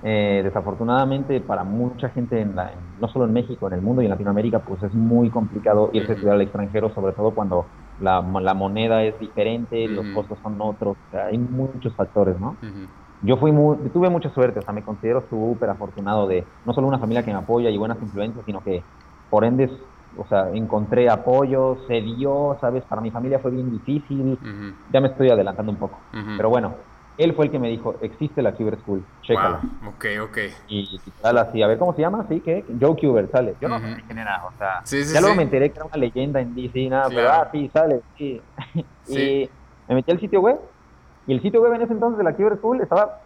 Eh, desafortunadamente para mucha gente, en la, no solo en México, en el mundo y en Latinoamérica, pues es muy complicado irse a estudiar al extranjero, sobre todo cuando la, la moneda es diferente, los costos son otros, hay muchos factores, ¿no? Yo fui muy, tuve mucha suerte, o sea, me considero súper afortunado de no solo una familia que me apoya y buenas influencias, sino que por ende, o sea, encontré apoyo, se dio, ¿sabes? Para mi familia fue bien difícil. Ya me estoy adelantando un poco. Pero bueno, él fue el que me dijo, existe la Cuber School, chécala. Ok, ok. Y, tal, así, a ver cómo se llama, sí, que Joe Cuber sale. Yo no sé quién era, o sea, ya luego me enteré que era una leyenda en DC, nada, pero ah, sí, sale, sí. y me metí al sitio web, y el sitio web en ese entonces de la Cuber School estaba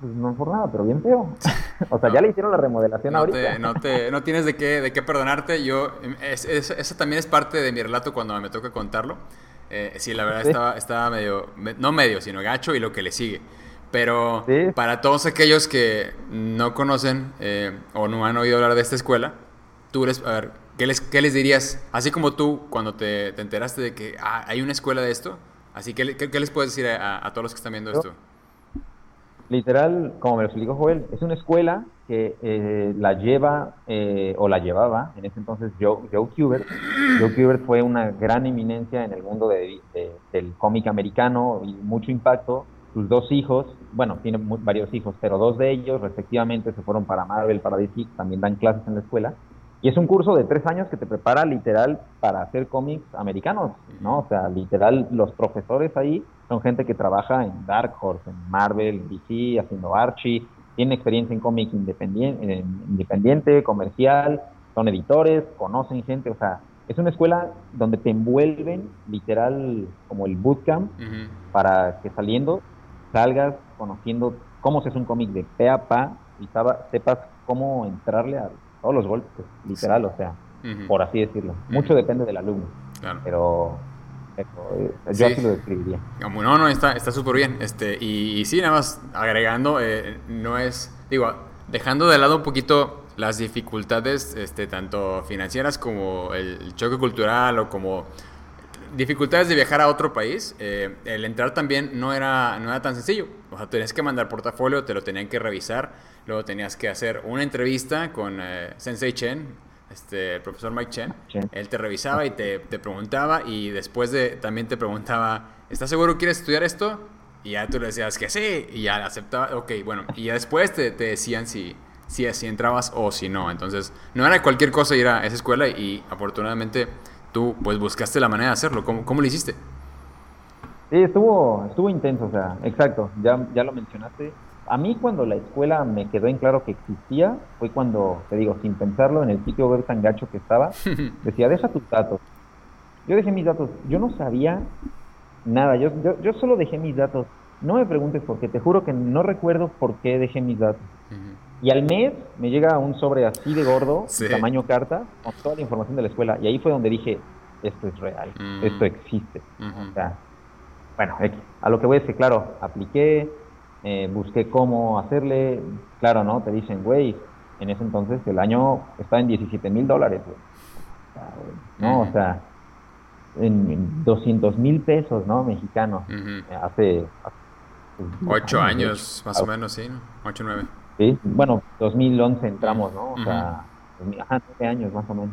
pues no por nada, pero bien feo. o sea, ya le hicieron la remodelación no ahorita. no, te, no tienes de qué, de qué perdonarte. Yo, es, eso también es parte de mi relato cuando me toca contarlo. Eh, sí, la verdad Estaba, estaba, medio, no medio, sino gacho y lo que le sigue. Pero para todos aquellos que no conocen eh, o no han oído hablar de esta escuela, tú les, a ver, ¿qué les, qué les dirías? Así como tú, cuando te, te enteraste de que ah, hay una escuela de esto, así que ¿qué, les puedes decir a, a, todos los que están viendo esto? Literal, como me lo explicó Joel, es una escuela que eh, la lleva eh, o la llevaba en ese entonces Joe, Joe Kubert. Joe Kubert fue una gran eminencia en el mundo de, del cómic americano y mucho impacto. Sus dos hijos, bueno, tiene varios hijos, pero dos de ellos respectivamente se fueron para Marvel, para DC, también dan clases en la escuela. Y es un curso de tres años que te prepara literal para hacer cómics americanos, ¿no? O sea, literal, los profesores ahí son gente que trabaja en Dark Horse, en Marvel, en DC, haciendo Archie, tienen experiencia en cómic independiente, independiente, comercial, son editores, conocen gente, o sea, es una escuela donde te envuelven literal como el bootcamp para que saliendo salgas conociendo cómo se hace un cómic de pe a pa y sepas cómo entrarle a todos los golpes, literal, o sea, por así decirlo. Mucho depende del alumno, pero eh, yo así lo describiría. No, no, está súper bien. Este, y, sí, nada más agregando, eh, no es, digo, dejando de lado un poquito las dificultades, este, tanto financieras como el choque cultural o como dificultades de viajar a otro país, eh, el entrar también no era, no era tan sencillo. O sea, tenías que mandar portafolio, te lo tenían que revisar, luego tenías que hacer una entrevista con Sensei Chen, este, el profesor Mike Chen, él te revisaba y te, preguntaba y después de también te preguntaba, ¿estás seguro que quieres estudiar esto? Y ya tú le decías que sí y ya aceptaba, ok, bueno, y ya después te, decían si, si, si entrabas o si no. Entonces, no era cualquier cosa ir a esa escuela y afortunadamente tú pues buscaste la manera de hacerlo. ¿Cómo, cómo lo hiciste? Sí, estuvo, estuvo intenso, o sea, exacto, ya, ya lo mencionaste a mí cuando la escuela me quedó en claro que existía, fue cuando, te digo, sin pensarlo, en el sitio web tan gacho que estaba, decía, deja tus datos. Yo dejé mis datos, yo no sabía nada, yo, yo, yo solo dejé mis datos. No me preguntes por qué, te juro que no recuerdo por qué dejé mis datos. Y al mes me llega un sobre así de gordo, tamaño carta, con toda la información de la escuela. Y ahí fue donde dije, esto es real, esto existe. O sea, bueno, a lo que voy es que, claro, apliqué, eh, busqué cómo hacerle, claro, ¿no? Te dicen, güey, en ese entonces el año está en 17 mil dólares, ¿no? O sea, en, 200 mil pesos, ¿no? Mexicanos, hace... Pues, Ocho años, más o menos, sí, ¿no? Ocho, nueve. Sí, bueno, 2011 entramos, ¿no? O sea, ajá, nueve años más o menos.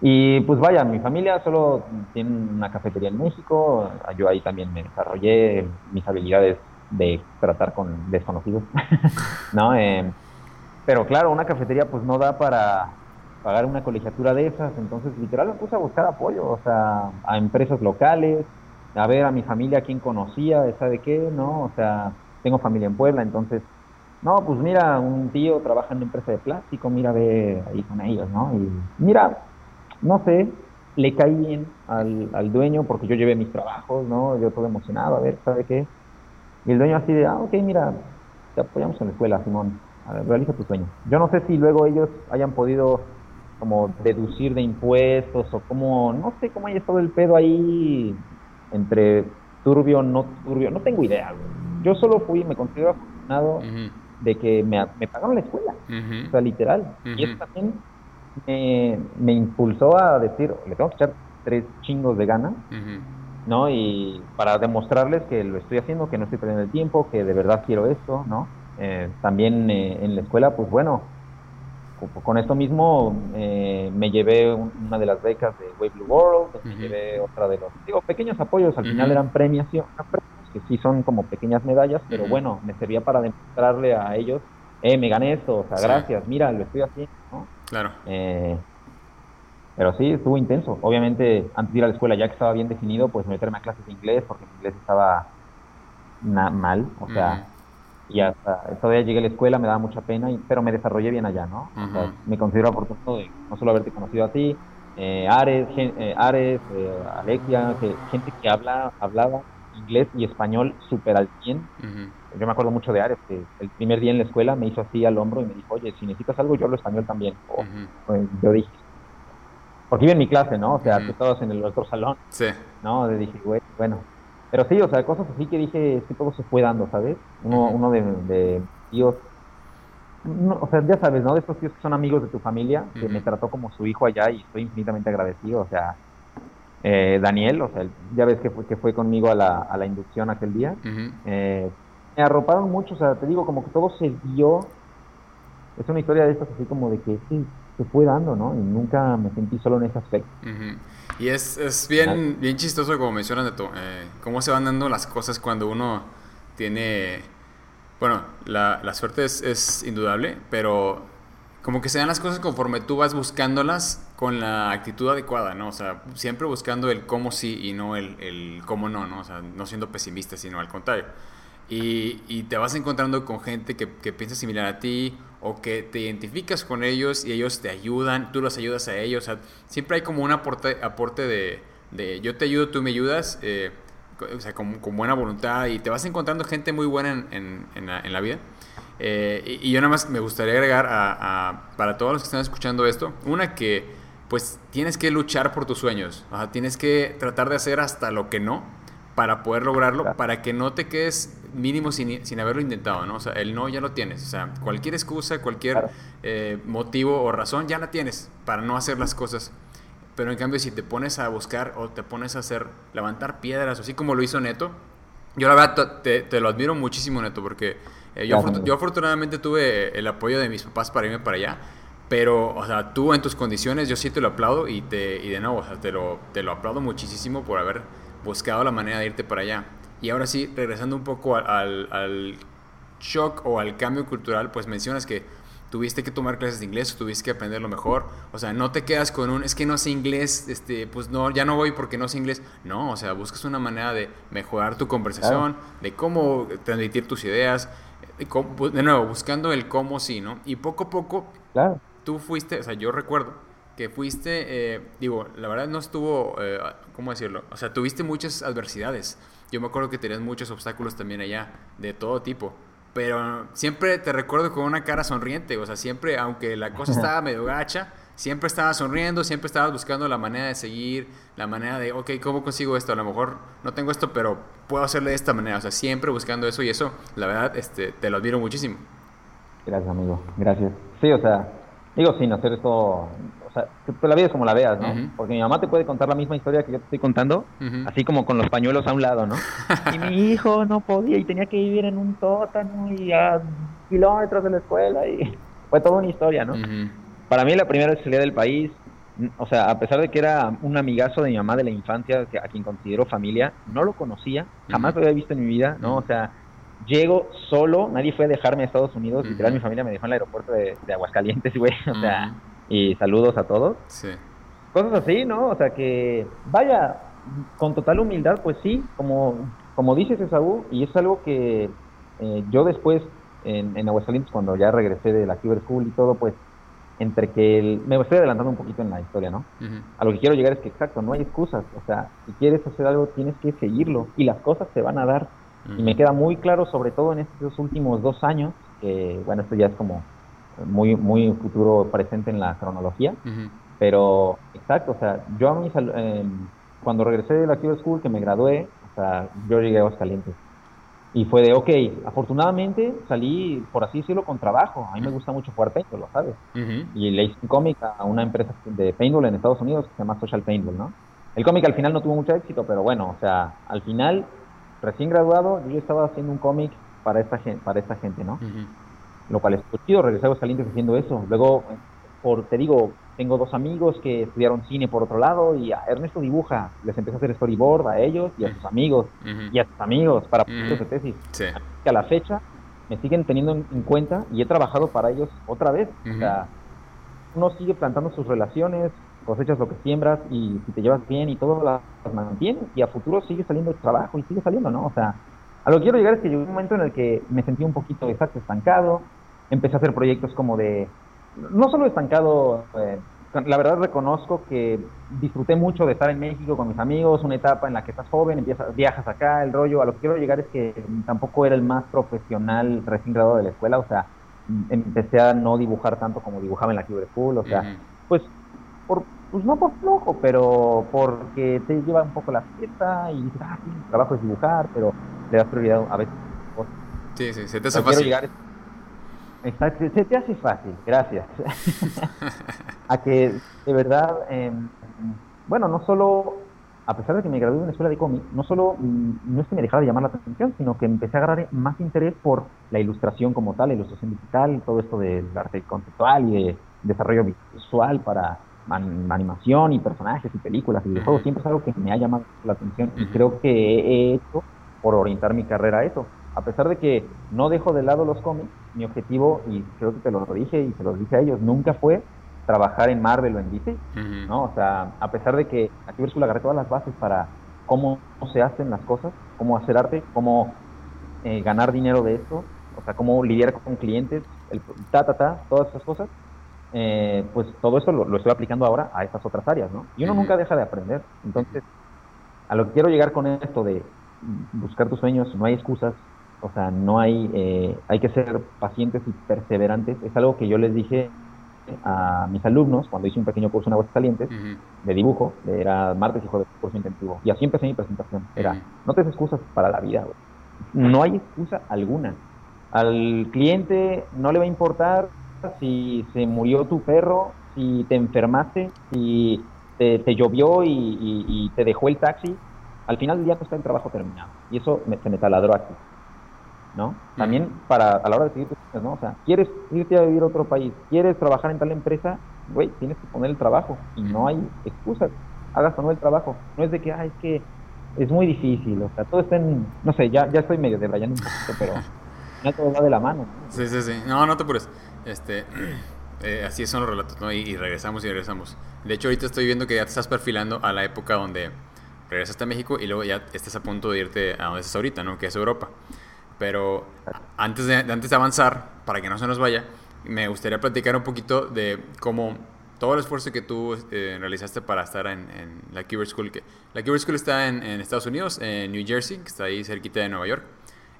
Y pues vaya, mi familia solo tiene una cafetería en México, yo ahí también me desarrollé mis habilidades de tratar con desconocidos, ¿no? Eh, pero claro, una cafetería pues no da para pagar una colegiatura de esas, entonces literal me puse a buscar apoyo, o sea, a empresas locales, a ver a mi familia quién conocía, ¿sabe qué? ¿No? O sea, tengo familia en Puebla, entonces, no, pues mira, un tío trabaja en una empresa de plástico, mira, ve ahí con ellos, ¿no? Y mira, no sé, le caí bien al, al dueño porque yo llevé mis trabajos, ¿no? Yo todo emocionado, a ver, ¿sabe qué? Y el dueño así de, ah, ok, mira, te apoyamos en la escuela, Simón, a ver, realiza tu sueño. Yo no sé si luego ellos hayan podido como deducir de impuestos o como, no sé cómo haya estado el pedo ahí entre turbio, no turbio, no tengo idea. Yo solo fui, me considero afortunado de que me, me, pagaron la escuela, o sea, literal. Y eso también me, me, impulsó a decir, le tengo que echar tres chingos de ganas, ¿no? Y para demostrarles que lo estoy haciendo, que no estoy perdiendo el tiempo, que de verdad quiero esto, ¿no? Eh, también eh, en la escuela, pues bueno, con esto mismo eh, me llevé una de las becas de Wave Blue World, me llevé otra de los, digo, pequeños apoyos, al final eran premiación, que sí son como pequeñas medallas, pero bueno, me servía para demostrarle a ellos, eh, me gané esto, o sea, gracias, mira, lo estoy haciendo, ¿no? Claro. Pero sí, estuvo intenso. Obviamente, antes de ir a la escuela, ya que estaba bien definido, pues meterme a clases de inglés, porque mi inglés estaba mal, o sea, y hasta todavía llegué a la escuela, me daba mucha pena, pero me desarrollé bien allá, ¿no? me considero afortunado de no solo haberte conocido a ti, eh, Ares, eh, Ares eh, Alexia, que, gente que habla, hablaba inglés y español súper al 100. Yo me acuerdo mucho de Ares, que el primer día en la escuela me hizo así al hombro y me dijo, oye, si necesitas algo, yo hablo español también. pues, yo dije, porque iba en mi clase, ¿no? O sea, tú estabas en el otro salón. Sí. No, le dije, güey, bueno, pero sí, o sea, cosas así que dije, es que todo se fue dando, ¿sabes? Uno, uno de, de tíos, o sea, ya sabes, ¿no? De estos tíos que son amigos de tu familia, que me trató como su hijo allá y estoy infinitamente agradecido, o sea, eh, Daniel, o sea, ya ves que fue, que fue conmigo a la, a la inducción aquel día, eh, me arroparon mucho, o sea, te digo, como que todo se dio, es una historia de estas así como de que sí, se fue dando, ¿no? Y nunca me sentí solo en ese aspecto. Y es, es bien, bien chistoso, como mencionas, de eh, cómo se van dando las cosas cuando uno tiene... Bueno, la, la suerte es, es, indudable, pero como que se dan las cosas conforme tú vas buscándolas con la actitud adecuada, ¿no? O sea, siempre buscando el cómo sí y no el, el cómo no, ¿no? O sea, no siendo pesimista, sino al contrario. Y, y, te vas encontrando con gente que, que, piensa similar a ti o que te identificas con ellos y ellos te ayudan, tú los ayudas a ellos. O sea, siempre hay como un aporte, aporte de, de yo te ayudo, tú me ayudas, eh, o sea, con, con, buena voluntad y te vas encontrando gente muy buena en, en, en, la, en la, vida. Eh, y, y, yo nada más me gustaría agregar a, a, para todos los que están escuchando esto, una que pues tienes que luchar por tus sueños, o sea, tienes que tratar de hacer hasta lo que no para poder lograrlo, para que no te quedes mínimo sin, sin, haberlo intentado, ¿no? O sea, el no ya lo tienes. O sea, cualquier excusa, cualquier eh, motivo o razón ya la tienes para no hacer las cosas. Pero en cambio, si te pones a buscar o te pones a hacer, levantar piedras, así como lo hizo Neto, yo la verdad te, te lo admiro muchísimo, Neto, porque eh, yo, yo afortunadamente tuve el apoyo de mis papás para irme para allá. Pero, o sea, tú en tus condiciones, yo sí te lo aplaudo y, te, y de nuevo, o sea, te lo, te lo aplaudo muchísimo por haber buscado la manera de irte para allá. Y ahora sí, regresando un poco al, al, shock o al cambio cultural, pues mencionas que tuviste que tomar clases de inglés, tuviste que aprenderlo mejor. O sea, no te quedas con un, es que no sé inglés, este, pues no, ya no voy porque no sé inglés. No, o sea, buscas una manera de mejorar tu conversación, de cómo transmitir tus ideas. De, pues, de, nuevo, buscando el cómo sí, ¿no? Y poco a poco, claro. tú fuiste, o sea, yo recuerdo que fuiste, eh, digo, la verdad no estuvo, eh, ¿cómo decirlo? O sea, tuviste muchas adversidades. Yo me acuerdo que tenías muchos obstáculos también allá, de todo tipo. Pero siempre te recuerdo con una cara sonriente, o sea, siempre, aunque la cosa estaba medio gacha, siempre estabas sonriendo, siempre estabas buscando la manera de seguir, la manera de, ok, ¿cómo consigo esto? A lo mejor no tengo esto, pero puedo hacerlo de esta manera, o sea, siempre buscando eso y eso, la verdad, este, te lo admiro muchísimo. Gracias, amigo, gracias. Sí, o sea, digo, sin hacer esto sea, la vida es como la veas, ¿no? Porque mi mamá te puede contar la misma historia que yo te estoy contando, así como con los pañuelos a un lado, ¿no? y mi hijo no podía y tenía que vivir en un tótano y a kilómetros de la escuela y fue toda una historia, ¿no? Para mí la primera vez que salí del país, o sea, a pesar de que era un amigazo de mi mamá de la infancia, a quien considero familia, no lo conocía, jamás lo había visto en mi vida, ¿no? O sea, llego solo, nadie fue a dejarme a Estados Unidos, literal mi familia me dejó en el aeropuerto de, de Aguascalientes, güey, o sea y saludos a todos. Sí. Cosas así, ¿no? O sea que, vaya, con total humildad, pues sí, como, como dices Esaú, y es algo que eh, yo después, en, en Aguascalientes, cuando ya regresé de la Cyber School y todo, pues entre que el, me estoy adelantando un poquito en la historia, ¿no? A lo que quiero llegar es que, exacto, no hay excusas. O sea, si quieres hacer algo, tienes que seguirlo y las cosas se van a dar. Y me queda muy claro, sobre todo en estos últimos dos años, que, bueno, esto ya es como muy, muy futuro presente en la cronología, pero, exacto, o sea, yo a mí, eh, cuando regresé de la Cuba School, que me gradué, o sea, yo llegué a Aguascalientes. Y fue de, ok, afortunadamente salí, por así decirlo, con trabajo. A mí me gusta mucho jugar paintball, lo sabes. Y le hice un cómic a una empresa de paintball en Estados Unidos que se llama Social Paintball, ¿no? El cómic al final no tuvo mucho éxito, pero bueno, o sea, al final, recién graduado, yo estaba haciendo un cómic para esta, para esta gente, ¿no? Lo cual es chido, regresé a Aguascalientes haciendo eso. Luego, por, te digo, tengo dos amigos que estudiaron cine por otro lado y a Ernesto dibuja, les empecé a hacer storyboard a ellos y a sus amigos y a sus amigos para uh tesis. Que a la fecha me siguen teniendo en, cuenta y he trabajado para ellos otra vez. O sea, uno sigue plantando sus relaciones, cosechas lo que siembras y si te llevas bien y todo las mantienes y a futuro sigue saliendo trabajo y sigue saliendo, ¿no? O sea, a lo que quiero llegar es que llegó un momento en el que me sentí un poquito exacto, estancado, empecé a hacer proyectos como de no solo estancado, eh, la verdad reconozco que disfruté mucho de estar en México con mis amigos, una etapa en la que estás joven, empiezas, viajas acá, el rollo, a lo que quiero llegar es que tampoco era el más profesional recién graduado de la escuela, o sea, empecé a no dibujar tanto como dibujaba en la School, o sea, pues, por, pues no por flojo, pero porque te lleva un poco la fiesta y dices, ah, sí, mi trabajo es dibujar, pero le das prioridad a veces. Sí, sí, se te hace fácil. Exacto, se te hace fácil, gracias. a que de verdad, em, bueno, no solo, a pesar de que me gradué en una escuela de cómic, no solo mm, no es que me dejara de llamar la atención, sino que empecé a agarrar más interés por la ilustración como tal, la ilustración digital, todo esto del arte conceptual y de desarrollo visual para animación y personajes y películas y videojuegos. Siempre es algo que me ha llamado la atención y creo que he hecho por orientar mi carrera a eso a pesar de que no dejo de lado los cómics, mi objetivo, y creo que te lo dije y se lo dije a ellos, nunca fue trabajar en Marvel o en DC, ¿no? O sea, a pesar de que aquí Versus agarré todas las bases para cómo se hacen las cosas, cómo hacer arte, cómo eh, ganar dinero de esto, o sea, cómo lidiar con clientes, el ta, ta, ta, todas esas cosas, eh, pues todo eso lo, estoy aplicando ahora a estas otras áreas, ¿no? Y uno nunca deja de aprender. Entonces, a lo que quiero llegar con esto de buscar tus sueños, no hay excusas, o sea, no hay, eh, hay que ser pacientes y perseverantes. Es algo que yo les dije a mis alumnos cuando hice un pequeño curso en Aguascalientes calientes de dibujo, era martes y jueves curso intensivo. Y así empecé mi presentación. Era, no te des excusas para la vida, No hay excusa alguna. Al cliente no le va a importar si se murió tu perro, si te enfermaste, si te, llovió y, te dejó el taxi. Al final del día no está el trabajo terminado. Y eso me, se me taladró aquí. ¿No? También para, a la hora de seguir ¿no? O sea, quieres irte a vivir a otro país, quieres trabajar en tal empresa, güey, tienes que poner el trabajo y no hay excusas, hagas o no el trabajo. No es de que, ay, es que es muy difícil, o sea, todo está en, no sé, ya, ya estoy medio debrayando un poquito, pero no todo va de la mano. Sí, sí, sí, no, no te apures, este... Eh, así son los relatos, ¿no? Y, y, regresamos y regresamos. De hecho, ahorita estoy viendo que ya te estás perfilando a la época donde regresaste a México y luego ya estás a punto de irte a donde estás ahorita, ¿no? Que es Europa. Pero antes de, antes de avanzar, para que no se nos vaya, me gustaría platicar un poquito de cómo todo el esfuerzo que tú eh, realizaste para estar en, la Keyboard School. Que, la Keyboard School está en, Estados Unidos, en New Jersey, que está ahí cerquita de Nueva York.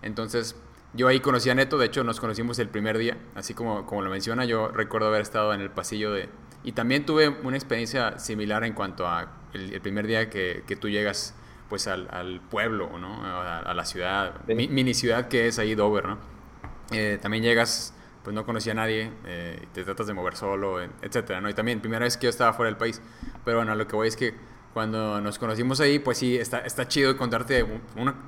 Entonces, yo ahí conocí a Neto, de hecho nos conocimos el primer día, así como, como lo menciona, yo recuerdo haber estado en el pasillo de... Y también tuve una experiencia similar en cuanto a el, primer día que, que tú llegas pues al, al pueblo, ¿no? A, la ciudad, mini ciudad que es ahí Dover, ¿no? Eh, también llegas, pues no conocía a nadie, eh, te tratas de mover solo, etcétera, ¿no? Y también, primera vez que yo estaba fuera del país, pero bueno, lo que voy es que cuando nos conocimos ahí, pues sí, está, está chido contarte,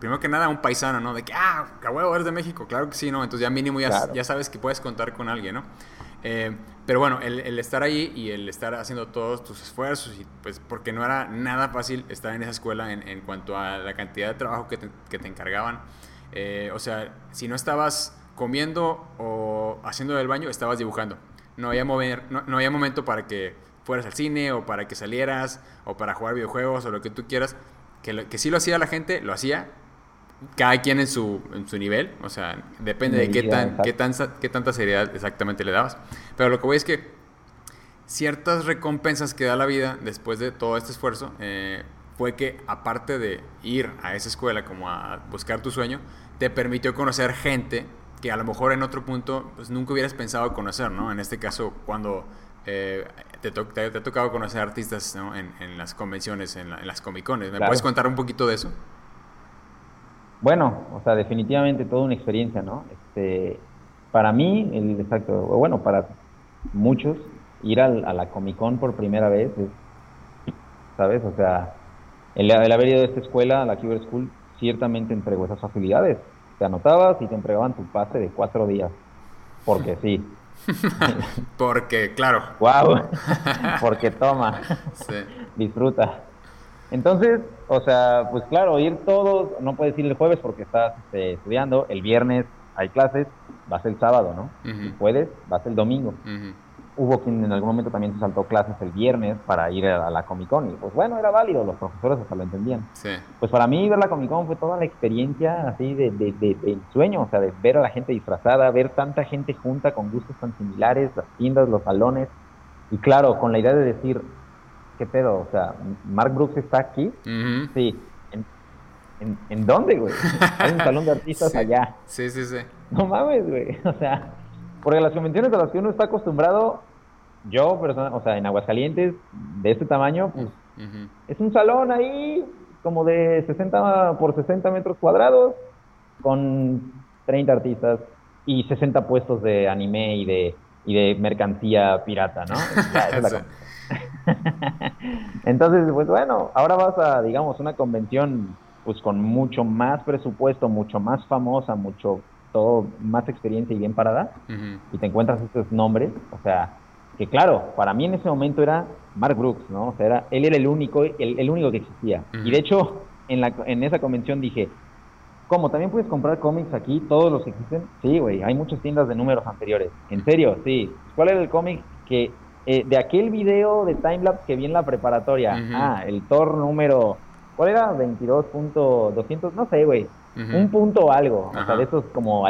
primero que nada, un paisano, ¿no? De que, ah, huevo, eres de México, claro que sí, ¿no? Entonces ya mínimo ya, ya sabes que puedes contar con alguien, ¿no? Eh, pero bueno, el, estar ahí y el estar haciendo todos tus esfuerzos, y pues porque no era nada fácil estar en esa escuela en, cuanto a la cantidad de trabajo que te, que te encargaban. Eh, o sea, si no estabas comiendo o haciendo del baño, estabas dibujando. No había, mover, no, no había momento para que fueras al cine o para que salieras o para jugar videojuegos o lo que tú quieras. Que, que sí lo hacía la gente, lo hacía, cada quien en su, en su nivel, o sea, depende de qué, tan, qué, tan, qué tanta seriedad exactamente le dabas. Pero lo que voy es que ciertas recompensas que da la vida después de todo este esfuerzo eh, fue que aparte de ir a esa escuela como a buscar tu sueño, te permitió conocer gente que a lo mejor en otro punto pues, nunca hubieras pensado conocer, ¿no? En este caso, cuando eh, te, te, ha tocado conocer artistas ¿no? en, en, las convenciones, en, las comicones. ¿Me puedes contar un poquito de eso? Bueno, o sea, definitivamente toda una experiencia, ¿no? Este, para mí, el exacto, bueno, para muchos, ir a la Comic Con por primera vez, ¿sabes? O sea, el, haber ido a esta escuela, a la Cuber School, ciertamente entregó esas facilidades. Te anotabas y te entregaban tu pase de cuatro días. Porque sí. Porque, claro. ¡Wow! Porque toma. Sí. Disfruta. Entonces, o sea, pues claro, ir todos, no puedes ir el jueves porque estás este, estudiando, el viernes hay clases, vas el sábado, ¿no? Si puedes, vas el domingo. Hubo quien en algún momento también se saltó clases el viernes para ir a la Comic Con y pues bueno, era válido, los profesores hasta lo entendían. Pues para mí ver la Comic Con fue toda la experiencia así de, de, sueño, o sea, de ver a la gente disfrazada, ver tanta gente junta con gustos tan similares, las tiendas, los salones, y claro, con la idea de decir, ¿qué pedo? O sea, Mark Brooks está aquí, sí, ¿En, en, dónde, güey? Hay un salón de artistas allá. Sí, sí, sí. No mames, güey. O sea, porque las convenciones a las que uno está acostumbrado yo, persona, o sea, en Aguascalientes, de este tamaño, pues es un salón ahí como de 60 por 60 metros cuadrados con 30 artistas y 60 puestos de anime y de, y de mercancía pirata, ¿no? Entonces, pues bueno, ahora vas a, digamos, una convención pues con mucho más presupuesto, mucho más famosa, mucho todo más experiencia y bien parada, y te encuentras estos nombres, o sea, que claro, para mí en ese momento era Mark Brooks, ¿no? O sea, era, él era el único, el, único que existía. Y de hecho, en, la, en esa convención dije, ¿cómo? ¿También puedes comprar cómics aquí, todos los que existen? Sí, güey, hay muchas tiendas de números anteriores. En serio, sí. ¿Cuál era el cómic que, eh, de aquel video de timelapse que vi en la preparatoria? Ah, el Thor número, ¿cuál era? 22.200, no sé, güey. Un punto algo, o sea, de esos como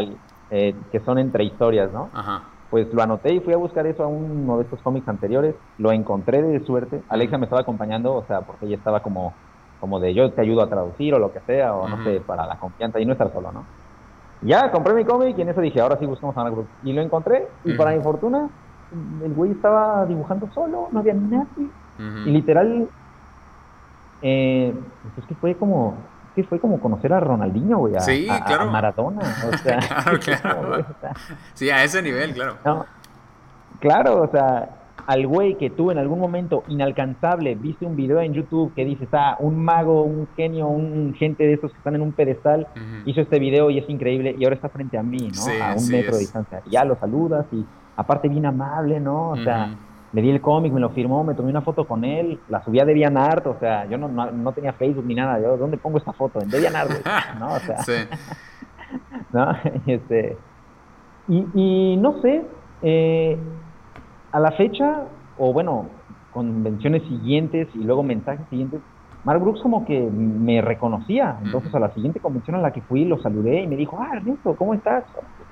eh, que son entre historias, ¿no? Ajá pues lo anoté y fui a buscar eso a uno de estos cómics anteriores, lo encontré de suerte, Alexa me estaba acompañando, o sea, porque ella estaba como, como de yo te ayudo a traducir o lo que sea, o no sé, para la confianza y no estar solo, ¿no? Ya, compré mi cómic y en eso dije, ahora sí buscamos a Mark Y lo encontré, y para mi fortuna, el güey estaba dibujando solo, no había nadie. Y literal, eh, pues es que fue como, fue como conocer a Ronaldinho, güey, a, sí, claro. Maradona. O sea, claro, claro. sí, a ese nivel, claro. claro, o sea, al güey que tú en algún momento inalcanzable viste un video en YouTube que dices, ah, un mago, un genio, un gente de esos que están en un pedestal, hizo este video y es increíble y ahora está frente a mí, ¿no? a un metro de distancia. ya lo saludas y aparte bien amable, ¿no? O sea, le di el cómic, me lo firmó, me tomé una foto con él, la subí a DeviantArt, o sea, yo no, no, tenía Facebook ni nada, yo, ¿dónde pongo esta foto? En DeviantArt, ¿no? O sea, sí. ¿no? Este, y, y no sé, eh, a la fecha, o bueno, convenciones siguientes y luego mensajes siguientes, Mark Brooks como que me reconocía, entonces a la siguiente convención a la que fui lo saludé y me dijo, ah, Ernesto, ¿cómo estás?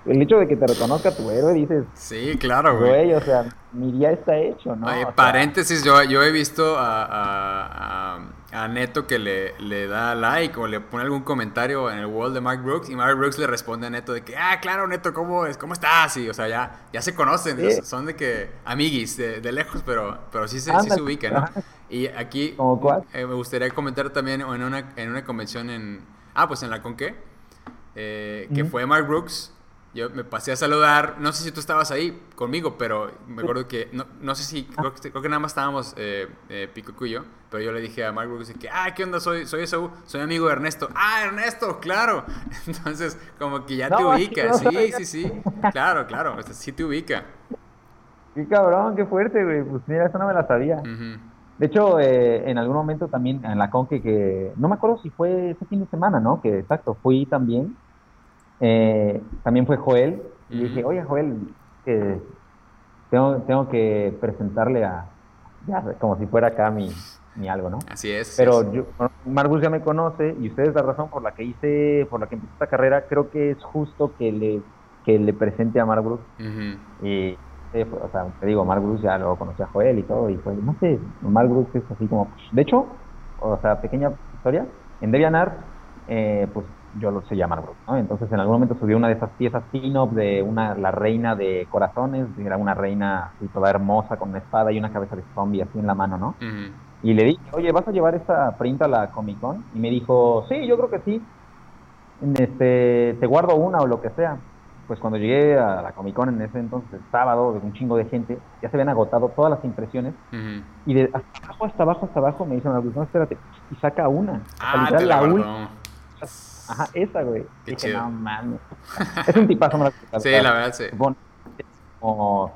El hecho de que te reconozca tu héroe, dices. Sí, claro, güey. o sea, mi día está hecho, ¿no? paréntesis, yo, yo he visto a, a, Neto que le, le, da like o le pone algún comentario en el wall de Mark Brooks y Mark Brooks le responde a Neto de que, ah, claro, Neto, ¿cómo, es? ¿Cómo estás? Y, o sea, ya, ya se conocen, son de que amiguis de, lejos, pero, pero sí, se, sí se ubican, ¿no? Y aquí eh, me gustaría comentar también en una, en una convención en, ah, pues en la Conque, eh, que fue Mark Brooks yo me pasé a saludar, no sé si tú estabas ahí conmigo, pero me acuerdo que, no, no sé si, creo que, creo que, nada más estábamos eh, eh, Pico y yo, pero yo le dije a Mark que, ah, ¿qué onda? Soy, soy Esaú, soy amigo de Ernesto. Ah, Ernesto, claro. Entonces, como que ya te ubica, sí, sí, sí, claro, claro, sí te ubica. Qué cabrón, qué fuerte, güey, pues mira, eso no me la sabía. De hecho, eh, en algún momento también en la Conque que, no me acuerdo si fue ese fin de semana, ¿no? Que exacto, fui también eh, también fue Joel. Y dije, oye, Joel, tengo, tengo que presentarle a, ya, como si fuera acá mi, algo, ¿no? Así es. Pero yo, Mark Brooks ya me conoce y ustedes la razón por la que hice, por la que empecé esta carrera, creo que es justo que le, que le presente a Mark Brooks. Y o sea, te digo, Mark Brooks ya lo conocí a Joel y todo, y fue, no sé, Mark Brooks es así como, de hecho, o sea, pequeña historia, en DeviantArt, eh, pues yo lo sé llamar Brooks, ¿no? Entonces en algún momento subió una de esas piezas pin de una, la reina de corazones, era una reina así toda hermosa con una espada y una cabeza de zombie así en la mano, ¿no? Y le dije, oye, ¿vas a llevar esta print a la Comic Con? Y me dijo, sí, yo creo que sí. Este, te guardo una o lo que sea pues cuando llegué a la Comic Con en ese entonces, el sábado, de un chingo de gente, ya se habían agotado todas las impresiones. Y de hasta abajo, hasta abajo, hasta abajo, me dicen, no, espérate, y saca una. Ah, te la, la Ajá, esa, güey. Qué Dije, no mames. Es un tipazo, me Sí, la verdad, sí. como, o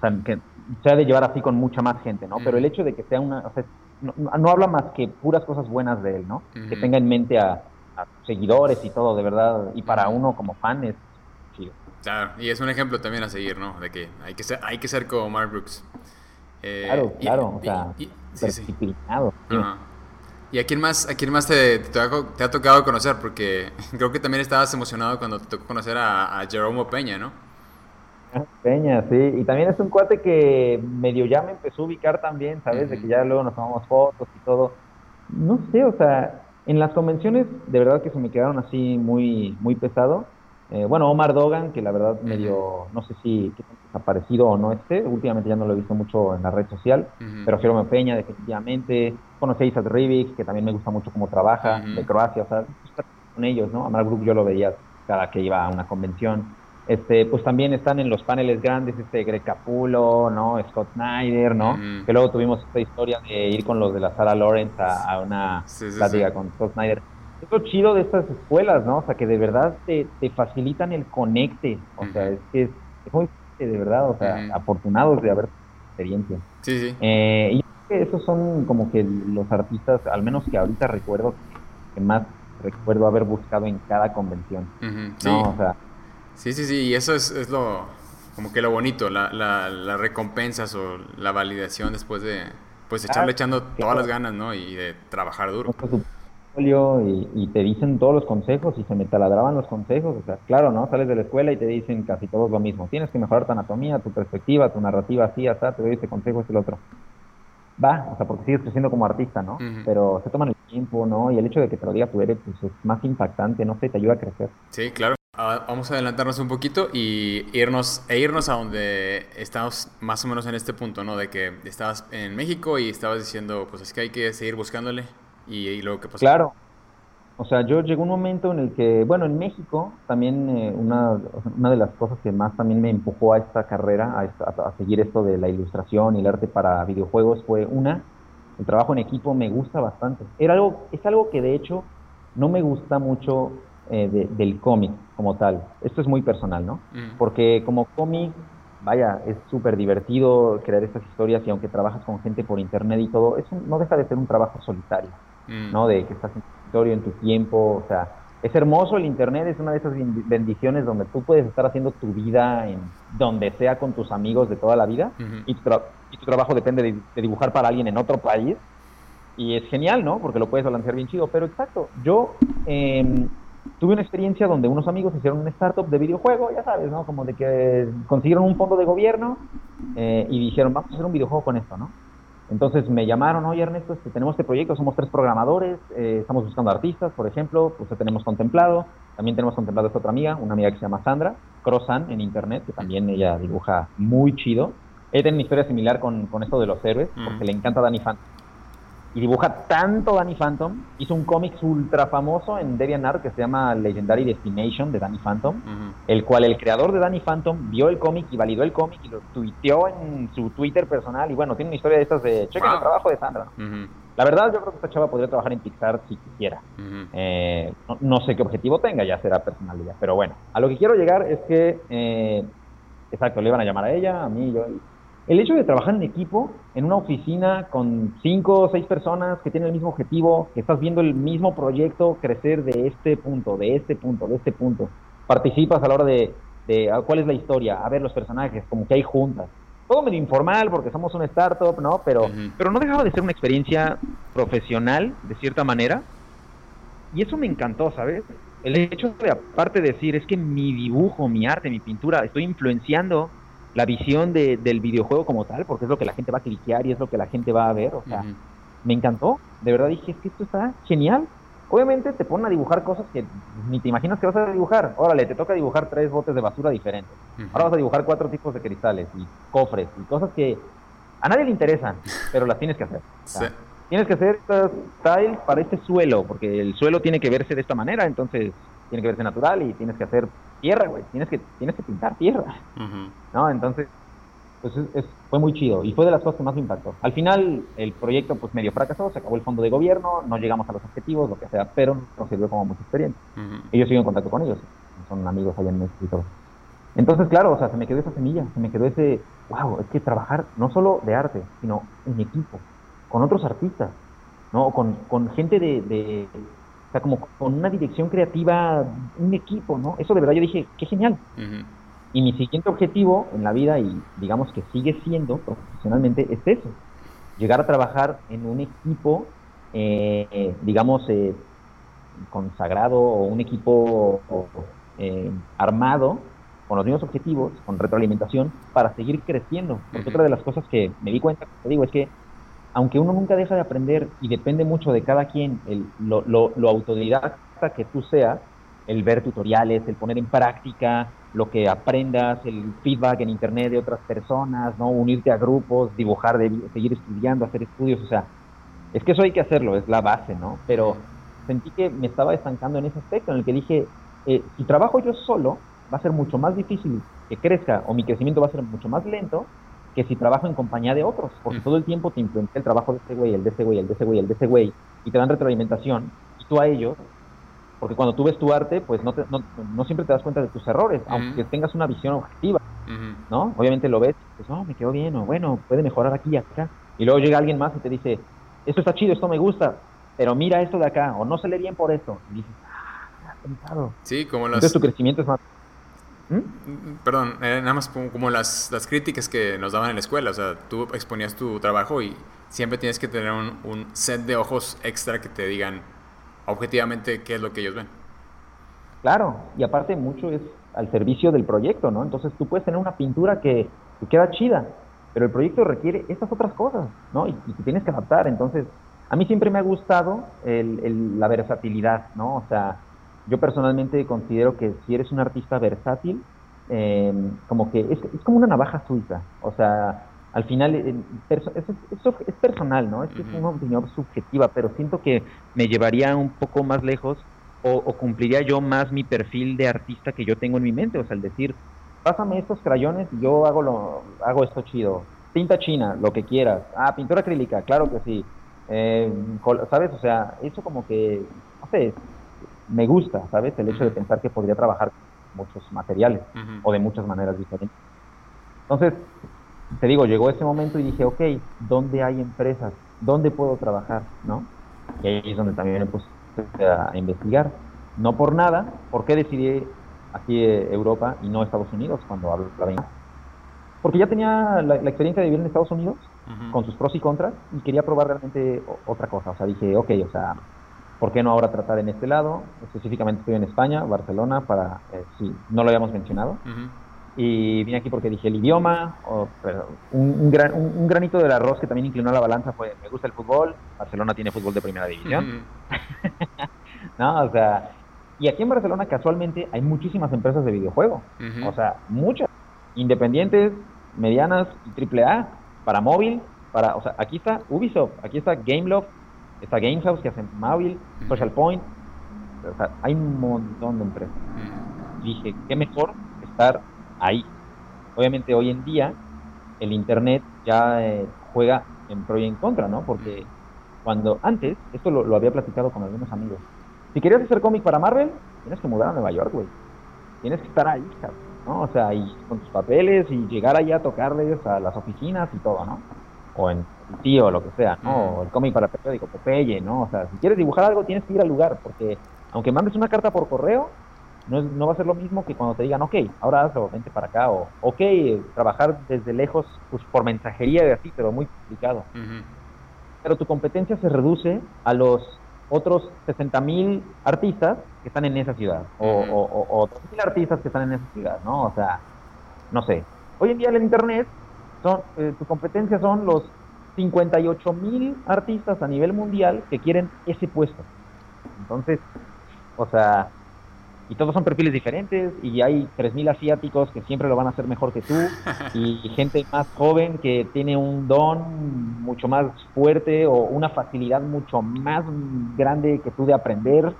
sea, que se ha de llevar así con mucha más gente, ¿no? Pero el hecho de que sea una, o sea, no, habla más que puras cosas buenas de él, ¿no? Que tenga en mente a, a seguidores y todo, de verdad. Y para uno como fan es Claro, y es un ejemplo también a seguir, ¿no? De que hay que ser, hay que ser como Mark Brooks. Eh, claro, claro, o sea, y, disciplinado. ¿Y a quién más, a quién más te, te, ha tocado conocer? Porque creo que también estabas emocionado cuando te tocó conocer a, Jerome Peña, ¿no? Peña, sí, y también es un cuate que medio ya me empezó a ubicar también, ¿sabes? De que ya luego nos tomamos fotos y todo. No sé, o sea, en las convenciones de verdad que se me quedaron así muy, muy pesado eh, bueno, Omar Dogan, que la verdad medio, no sé si ha aparecido o no esté, últimamente ya no lo he visto mucho en la red social, pero Jerome Peña, definitivamente. Conocí a Isaac Rivik, que también me gusta mucho cómo trabaja, de Croacia, o sea, con ellos, ¿no? Amar Group yo lo veía cada que iba a una convención. Este, pues también están en los paneles grandes, este Greg Capulo, ¿no? Scott Snyder, ¿no? Que luego tuvimos esta historia de ir con los de la Sara Lawrence a, una plática con Scott Snyder es lo chido de estas escuelas, ¿no? O sea, que de verdad te, te facilitan el conecte. O sea, es que es, muy, de verdad, o sea, afortunados de haber experiencia. Sí, sí. Eh, y esos son como que los artistas, al menos que ahorita recuerdo, que más recuerdo haber buscado en cada convención. sí. O sea, sí, sí, sí, y eso es, es lo, como que lo bonito, la, la, las recompensas o la validación después de, pues, echarle echando todas las ganas, ¿no? Y de trabajar duro y, te dicen todos los consejos y se me taladraban los consejos. O sea, claro, ¿no? Sales de la escuela y te dicen casi todos lo mismo. Tienes que mejorar tu anatomía, tu perspectiva, tu narrativa, así, hasta te doy este consejo, este el otro. Va, o sea, porque sigues creciendo como artista, ¿no? Pero se toman el tiempo, ¿no? Y el hecho de que te lo diga tu eres, pues es más impactante, no sé, te ayuda a crecer. Sí, claro. Ah, vamos a adelantarnos un poquito y irnos, e irnos a donde estamos más o menos en este punto, ¿no? De que estabas en México y estabas diciendo, pues es que hay que seguir buscándole y, luego qué pasó. Claro. O sea, yo llegó un momento en el que, bueno, en México también eh, una, una de las cosas que más también me empujó a esta carrera, a, a, seguir esto de la ilustración y el arte para videojuegos fue una, el trabajo en equipo me gusta bastante. Era algo, es algo que de hecho no me gusta mucho eh, del cómic como tal. Esto es muy personal, ¿no? Mm. Porque como cómic, vaya, es súper divertido crear estas historias y aunque trabajas con gente por internet y todo, eso no deja de ser un trabajo solitario. Mm. ¿no? De que estás en tu territorio, en tu tiempo, o sea, es hermoso el internet, es una de esas bendiciones donde tú puedes estar haciendo tu vida en donde sea con tus amigos de toda la vida y, tu y, tu trabajo depende de, dibujar para alguien en otro país y es genial, ¿no? Porque lo puedes balancear bien chido, pero exacto, yo eh, tuve una experiencia donde unos amigos hicieron un startup de videojuego, ya sabes, ¿no? Como de que consiguieron un fondo de gobierno eh, y dijeron, vamos a hacer un videojuego con esto, ¿no? Entonces me llamaron, oye Ernesto, este, tenemos este proyecto, somos tres programadores, eh, estamos buscando artistas, por ejemplo, pues tenemos contemplado. También tenemos contemplado esta otra amiga, una amiga que se llama Sandra, Crossan en internet, que también ella dibuja muy chido. Ella tiene una historia similar con, con esto de los héroes, porque le encanta Danny Phantom y dibuja tanto Danny Phantom. Hizo un cómic ultra famoso en DeviantArt que se llama Legendary Destination de Danny Phantom, el cual el creador de Danny Phantom vio el cómic y validó el cómic y lo tuiteó en su Twitter personal. Y bueno, tiene una historia de estas de chequen el trabajo de Sandra. La verdad, yo creo que esta chava podría trabajar en Pixar si quisiera. Eh, no, sé qué objetivo tenga, ya será personalidad. Pero bueno, a lo que quiero llegar es que, eh, exacto, le iban a llamar a ella, a mí, yo, el hecho de trabajar en equipo, en una oficina con cinco o seis personas que tienen el mismo objetivo, que estás viendo el mismo proyecto crecer de este punto, de este punto, de este punto, participas a la hora de, de cuál es la historia, a ver los personajes, como que hay juntas. todo medio informal porque somos una startup, ¿no? Pero, pero no dejaba de ser una experiencia profesional, de cierta manera. Y eso me encantó, ¿sabes? El hecho de, aparte de decir, es que mi dibujo, mi arte, mi pintura, estoy influenciando la visión de, del videojuego como tal, porque es lo que la gente va a cliquear y es lo que la gente va a ver. O sea, me encantó. De verdad dije, es que esto está genial. Obviamente te ponen a dibujar cosas que ni te imaginas que vas a dibujar. Órale, te toca dibujar tres botes de basura diferentes. Ahora vas a dibujar cuatro tipos de cristales y cofres y cosas que a nadie le interesan, pero las tienes que hacer. Tienes que hacer estas tiles para este suelo, porque el suelo tiene que verse de esta manera, entonces tiene que verse natural y tienes que hacer tierra, güey. Tienes que, tienes que pintar tierra. ¿No? Entonces, pues fue muy chido y fue de las cosas que más me impactó. Al final el proyecto pues medio fracasó, se acabó el fondo de gobierno, no llegamos a los objetivos, lo que sea, pero nos sirvió como mucha experiencia. Y yo sigo en contacto con ellos, son amigos allá en México y todo. Entonces, claro, o sea, se me quedó esa semilla, se me quedó ese, wow, es que trabajar no solo de arte, sino en equipo, con otros artistas, ¿no? Con, con gente de, de, o sea, como con una dirección creativa, un equipo, ¿no? Eso de verdad yo dije, qué genial. Y mi siguiente objetivo en la vida, y digamos que sigue siendo profesionalmente, es eso. Llegar a trabajar en un equipo, eh, digamos, eh, consagrado o un equipo eh, armado con los mismos objetivos, con retroalimentación, para seguir creciendo. Porque otra de las cosas que me di cuenta, te digo, es que aunque uno nunca deja de aprender y depende mucho de cada quien, el, lo, lo, lo autodidacta que tú seas, el ver tutoriales, el poner en práctica, lo que aprendas, el feedback en internet de otras personas, ¿no? Unirte a grupos, dibujar, de, seguir estudiando, hacer estudios, o sea, es que eso hay que hacerlo, es la base, ¿no? Pero sentí que me estaba estancando en ese aspecto en el que dije, eh, si trabajo yo solo, va a ser mucho más difícil que crezca o mi crecimiento va a ser mucho más lento que si trabajo en compañía de otros, porque todo el tiempo te influencia el trabajo de este güey, el de este güey, el de este güey, el de este güey, y te dan retroalimentación, y tú a ellos porque cuando tú ves tu arte, pues no, no, siempre te das cuenta de tus errores, aunque tengas una visión objetiva, ¿no? Obviamente lo ves, pues no, me quedó bien, o bueno, puede mejorar aquí y acá. Y luego llega alguien más y te dice, esto está chido, esto me gusta, pero mira esto de acá, o no se lee bien por esto. Y dices, ah, pensado. Sí, como las... Entonces tu crecimiento es más... ¿Mm? Perdón, eh, nada más como, las, las críticas que nos daban en la escuela, o sea, tú exponías tu trabajo y siempre tienes que tener un, un set de ojos extra que te digan, objetivamente qué es lo que ellos ven. Claro, y aparte mucho es al servicio del proyecto, ¿no? Entonces tú puedes tener una pintura que, queda chida, pero el proyecto requiere estas otras cosas, ¿no? Y, y tienes que adaptar. Entonces, a mí siempre me ha gustado la versatilidad, ¿no? O sea, yo personalmente considero que si eres un artista versátil, eh, como que es, es, como una navaja suiza. O sea, al final eh, es, es, personal, ¿no? Es, una opinión subjetiva, pero siento que me llevaría un poco más lejos o, cumpliría yo más mi perfil de artista que yo tengo en mi mente, o sea, el decir, pásame estos crayones y yo hago, lo, hago esto chido, tinta china, lo que quieras, ah, pintura acrílica, claro que sí, eh, ¿sabes? O sea, eso como que, no sé, me gusta, ¿sabes? El hecho de pensar que podría trabajar muchos materiales o de muchas maneras diferentes. Entonces, te digo, llegó ese momento y dije, ok, ¿dónde hay empresas? ¿Dónde puedo trabajar? ¿No? Y ahí es donde también me puse a investigar. No por nada, ¿por qué decidí aquí eh, Europa y no Estados Unidos cuando hablo la Porque ya tenía la, experiencia de vivir en Estados Unidos con sus pros y contras y quería probar realmente otra cosa. O sea, dije, ok, o sea, ¿por qué no ahora tratar en este lado? Específicamente estoy en España, Barcelona, para, eh, si no lo habíamos mencionado. Y vine aquí porque dije el idioma, o, un, gran, un, granito del arroz que también inclinó la balanza fue, me gusta el fútbol, Barcelona tiene fútbol de primera división. no, o sea, y aquí en Barcelona casualmente hay muchísimas empresas de videojuego, o sea, muchas, independientes, medianas y triple A, para móvil, para, o sea, aquí está Ubisoft, aquí está Gameloft, está Gamehouse que hacen móvil, Social Point, o sea, hay un montón de empresas. Dije, qué mejor estar ahí. Obviamente hoy en día el Internet ya eh, juega en pro y en contra, ¿no? Porque cuando antes, esto lo, había platicado con algunos amigos, si querías hacer cómic para Marvel, tienes que mudar a Nueva York, güey. Tienes que estar ahí, ¿no? O sea, y con tus papeles y llegar allá a tocarles a las oficinas y todo, ¿no? O en tío o lo que sea, ¿no? O el cómic para periódico, Popeye, ¿no? O sea, si quieres dibujar algo, tienes que ir al lugar, porque aunque mandes una carta por correo, no, no va a ser lo mismo que cuando te digan, ok, ahora hazlo, vente para acá, o ok, trabajar desde lejos pues, por mensajería y así, pero muy complicado. Pero tu competencia se reduce a los otros 60 mil artistas que están en esa ciudad, o, o, o, mil artistas que están en esa ciudad, ¿no? O sea, no sé. Hoy en día en Internet, son, eh, tu competencia son los 58 mil artistas a nivel mundial que quieren ese puesto. Entonces, o sea, y todos son perfiles diferentes y hay 3.000 asiáticos que siempre lo van a hacer mejor que tú y gente más joven que tiene un don mucho más fuerte o una facilidad mucho más grande que tú de aprender.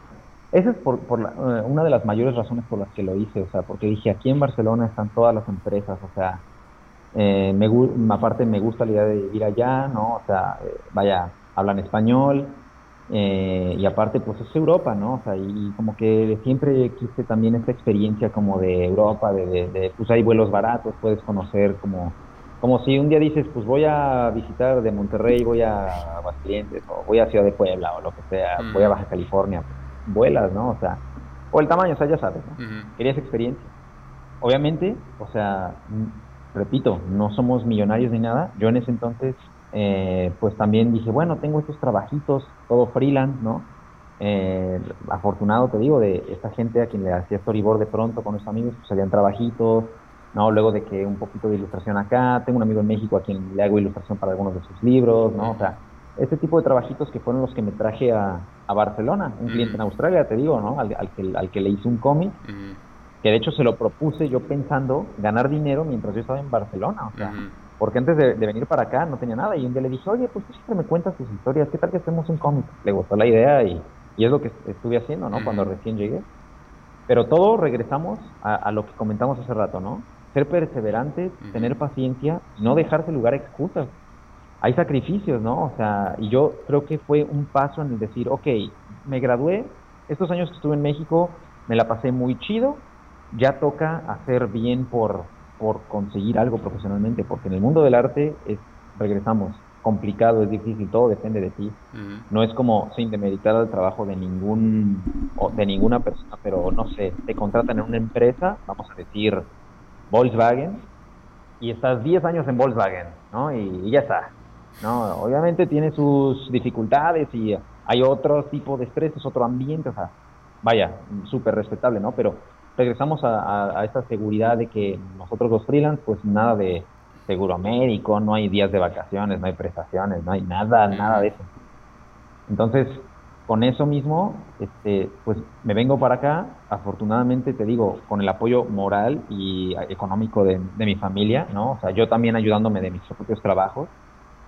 Esa es por, por eh, una de las mayores razones por las que lo hice, o sea, porque dije, aquí en Barcelona están todas las empresas, o sea, eh, me, aparte me gusta la idea de vivir allá, ¿no? O sea, eh, vaya, hablan español, eh, y aparte, pues es Europa, ¿no? O sea, y como que siempre quise también esta experiencia como de Europa, de, de, pues hay vuelos baratos, puedes conocer como, como si un día dices, pues voy a visitar de Monterrey, voy a Aguascalientes, o voy a Ciudad de Puebla, o lo que sea, voy a Baja California, pues, vuelas, ¿no? O sea, o el tamaño, o sea, ya sabes, ¿no? Querías experiencia. Obviamente, o sea, repito, no somos millonarios ni nada. Yo en ese entonces eh, pues también dije, bueno, tengo estos trabajitos, todo freelance, ¿no? Eh, afortunado, te digo, de esta gente a quien le hacía storyboard de pronto con los amigos, pues salían trabajitos, ¿no? Luego de que un poquito de ilustración acá, tengo un amigo en México a quien le hago ilustración para algunos de sus libros, ¿no? O sea, este tipo de trabajitos que fueron los que me traje a, Barcelona, un cliente en Australia, te digo, ¿no? Al, que, al que le hice un cómic, que de hecho se lo propuse yo pensando ganar dinero mientras yo estaba en Barcelona, o sea, porque antes de, venir para acá no tenía nada y un día le dije, oye, pues tú siempre me cuentas tus historias, ¿qué tal que hacemos un cómic? Le gustó la idea y, es lo que estuve haciendo, ¿no? Cuando recién llegué. Pero todo regresamos a, lo que comentamos hace rato, ¿no? Ser perseverante, tener paciencia, no dejarse lugar a excusas. Hay sacrificios, ¿no? O sea, y yo creo que fue un paso en el decir, ok, me gradué, estos años que estuve en México me la pasé muy chido, ya toca hacer bien por, por conseguir algo profesionalmente, porque en el mundo del arte es, regresamos, complicado, es difícil, todo depende de ti. No es como sin demeritar el trabajo de ningún de ninguna persona, pero no sé, te contratan en una empresa, vamos a decir Volkswagen, y estás 10 años en Volkswagen, ¿no? Y, ya está. No, obviamente tiene sus dificultades y hay otro tipo de estrés, otro ambiente, o sea, vaya, súper respetable, ¿no? Pero regresamos a, esta seguridad de que nosotros los freelance, pues nada de seguro médico, no hay días de vacaciones, no hay prestaciones, no hay nada, nada de eso. Entonces, con eso mismo, este, pues me vengo para acá, afortunadamente te digo, con el apoyo moral y económico de, mi familia, ¿no? O sea, yo también ayudándome de mis propios trabajos,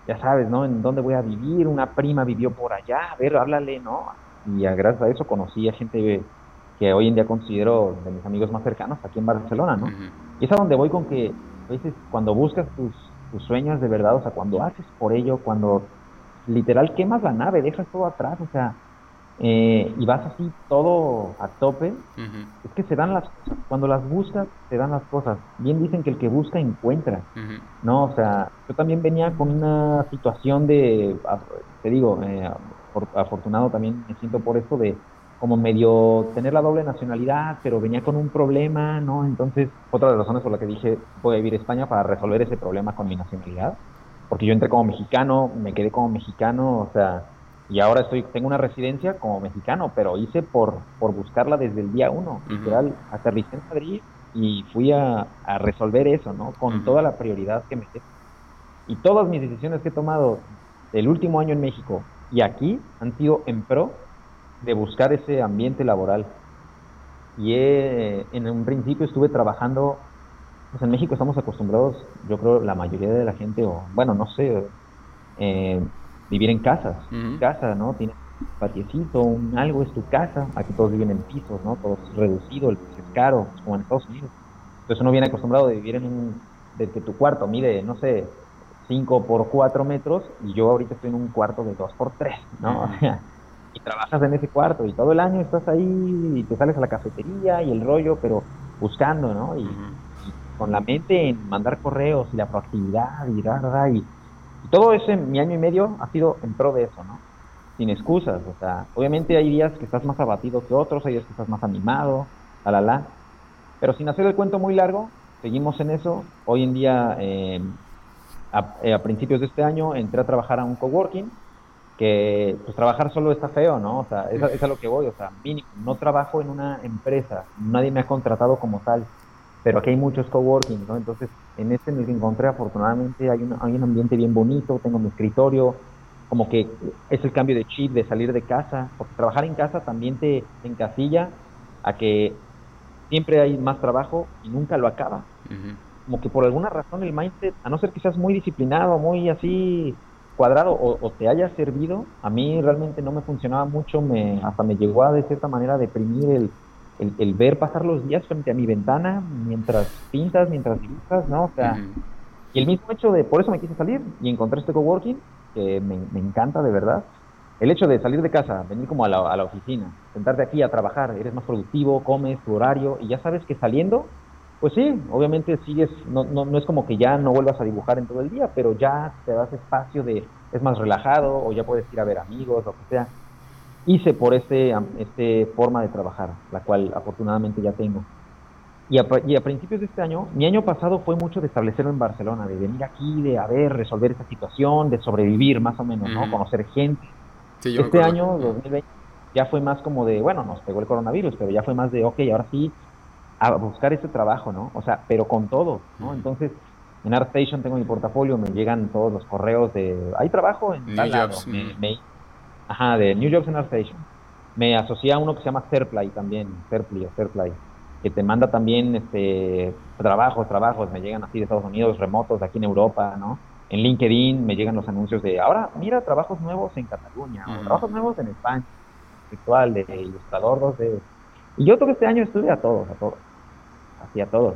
ya sabes, ¿no? En dónde voy a vivir, una prima vivió por allá, a ver, háblale, ¿no? Y gracias a eso conocí a gente que hoy en día considero de mis amigos más cercanos aquí en Barcelona, ¿no? Y es a donde voy con que a veces cuando buscas tus, sueños de verdad, o sea, cuando haces por ello, cuando literal quemas la nave, dejas todo atrás, o sea, eh, y vas así todo a tope, es que se dan las cosas. Cuando las buscas, se dan las cosas. Bien dicen que el que busca encuentra, ¿no? O sea, yo también venía con una situación de, te digo, eh, afortunado también me siento por esto de como medio tener la doble nacionalidad, pero venía con un problema, ¿no? Entonces, otra de las razones por la que dije voy a vivir a España para resolver ese problema con mi nacionalidad, porque yo entré como mexicano, me quedé como mexicano, o sea, y ahora estoy tengo una residencia como mexicano, pero hice por, por buscarla desde el día uno, literal, aterricé en Madrid y fui a, resolver eso, ¿no? Con toda la prioridad que me Y todas mis decisiones que he tomado el último año en México y aquí han sido en pro de buscar ese ambiente laboral. Y en un principio estuve trabajando, pues en México estamos acostumbrados, yo creo la mayoría de la gente, o bueno, no sé, eh, vivir en casas, casa, ¿no? Tienes un patiecito, un algo es tu casa, aquí todos viven en pisos, ¿no? Todo es reducido, el precio es caro, como en Estados Unidos. Entonces uno viene acostumbrado de vivir en un, de que tu cuarto mide, no sé, 5 por 4 metros, y yo ahorita estoy en un cuarto de 2 por 3, ¿no? Y trabajas en ese cuarto y todo el año estás ahí y te sales a la cafetería y el rollo, pero buscando, ¿no? Y, con la mente en mandar correos y la proactividad y, da, y, y todo ese mi año y medio ha sido en pro de eso, ¿no? Sin excusas, o sea, obviamente hay días que estás más abatido que otros, hay días que estás más animado, la, la, la. Pero sin hacer el cuento muy largo, seguimos en eso. Hoy en día, eh, a, principios de este año, entré a trabajar a un coworking, que pues trabajar solo está feo, ¿no? O sea, es, es a lo que voy, o sea, mínimo, no trabajo en una empresa, nadie me ha contratado como tal, pero aquí hay muchos coworking, ¿no? Entonces, en este en el que encontré, afortunadamente, hay un, hay un ambiente bien bonito, tengo mi escritorio, como que es el cambio de chip, de salir de casa, porque trabajar en casa también te encasilla a que siempre hay más trabajo y nunca lo acaba. Como que por alguna razón el mindset, a no ser que seas muy disciplinado, muy así cuadrado o, te haya servido, a mí realmente no me funcionaba mucho, me hasta me llegó a de cierta manera deprimir el, el, ver pasar los días frente a mi ventana mientras pintas, mientras dibujas, ¿no? O sea, y el mismo hecho de, por eso me quise salir y encontré este coworking, que me, me encanta de verdad. El hecho de salir de casa, venir como a la, a la oficina, sentarte aquí a trabajar, eres más productivo, comes tu horario y ya sabes que saliendo pues sí, obviamente sigues, no, no, no es como que ya no vuelvas a dibujar en todo el día, pero ya te das espacio de, es más relajado o ya puedes ir a ver amigos, lo que sea. Hice por este, este forma de trabajar, la cual afortunadamente ya tengo. Y a, y a, principios de este año, mi año pasado fue mucho de establecerlo en Barcelona, de venir aquí, de a ver, resolver esta situación, de sobrevivir más o menos, ¿no? Conocer gente. este año, 2020, ya fue más como de, bueno, nos pegó el coronavirus, pero ya fue más de, ok, ahora sí, a buscar ese trabajo, ¿no? O sea, pero con todo, ¿no? Entonces, en ArtStation tengo mi portafolio, me llegan todos los correos de, hay trabajo en New Jobs. ajá, de New Jobs en ArtStation. Me asocié a uno que se llama Fairplay también, Fairplay o Fairplay, que te manda también este trabajos, trabajos, me llegan así de Estados Unidos, remotos, de aquí en Europa, ¿no? En LinkedIn me llegan los anuncios de, ahora mira trabajos nuevos en Cataluña, o trabajos nuevos en España, virtual, de ilustrador de... Y yo todo este año estuve a todos, a todos a todos.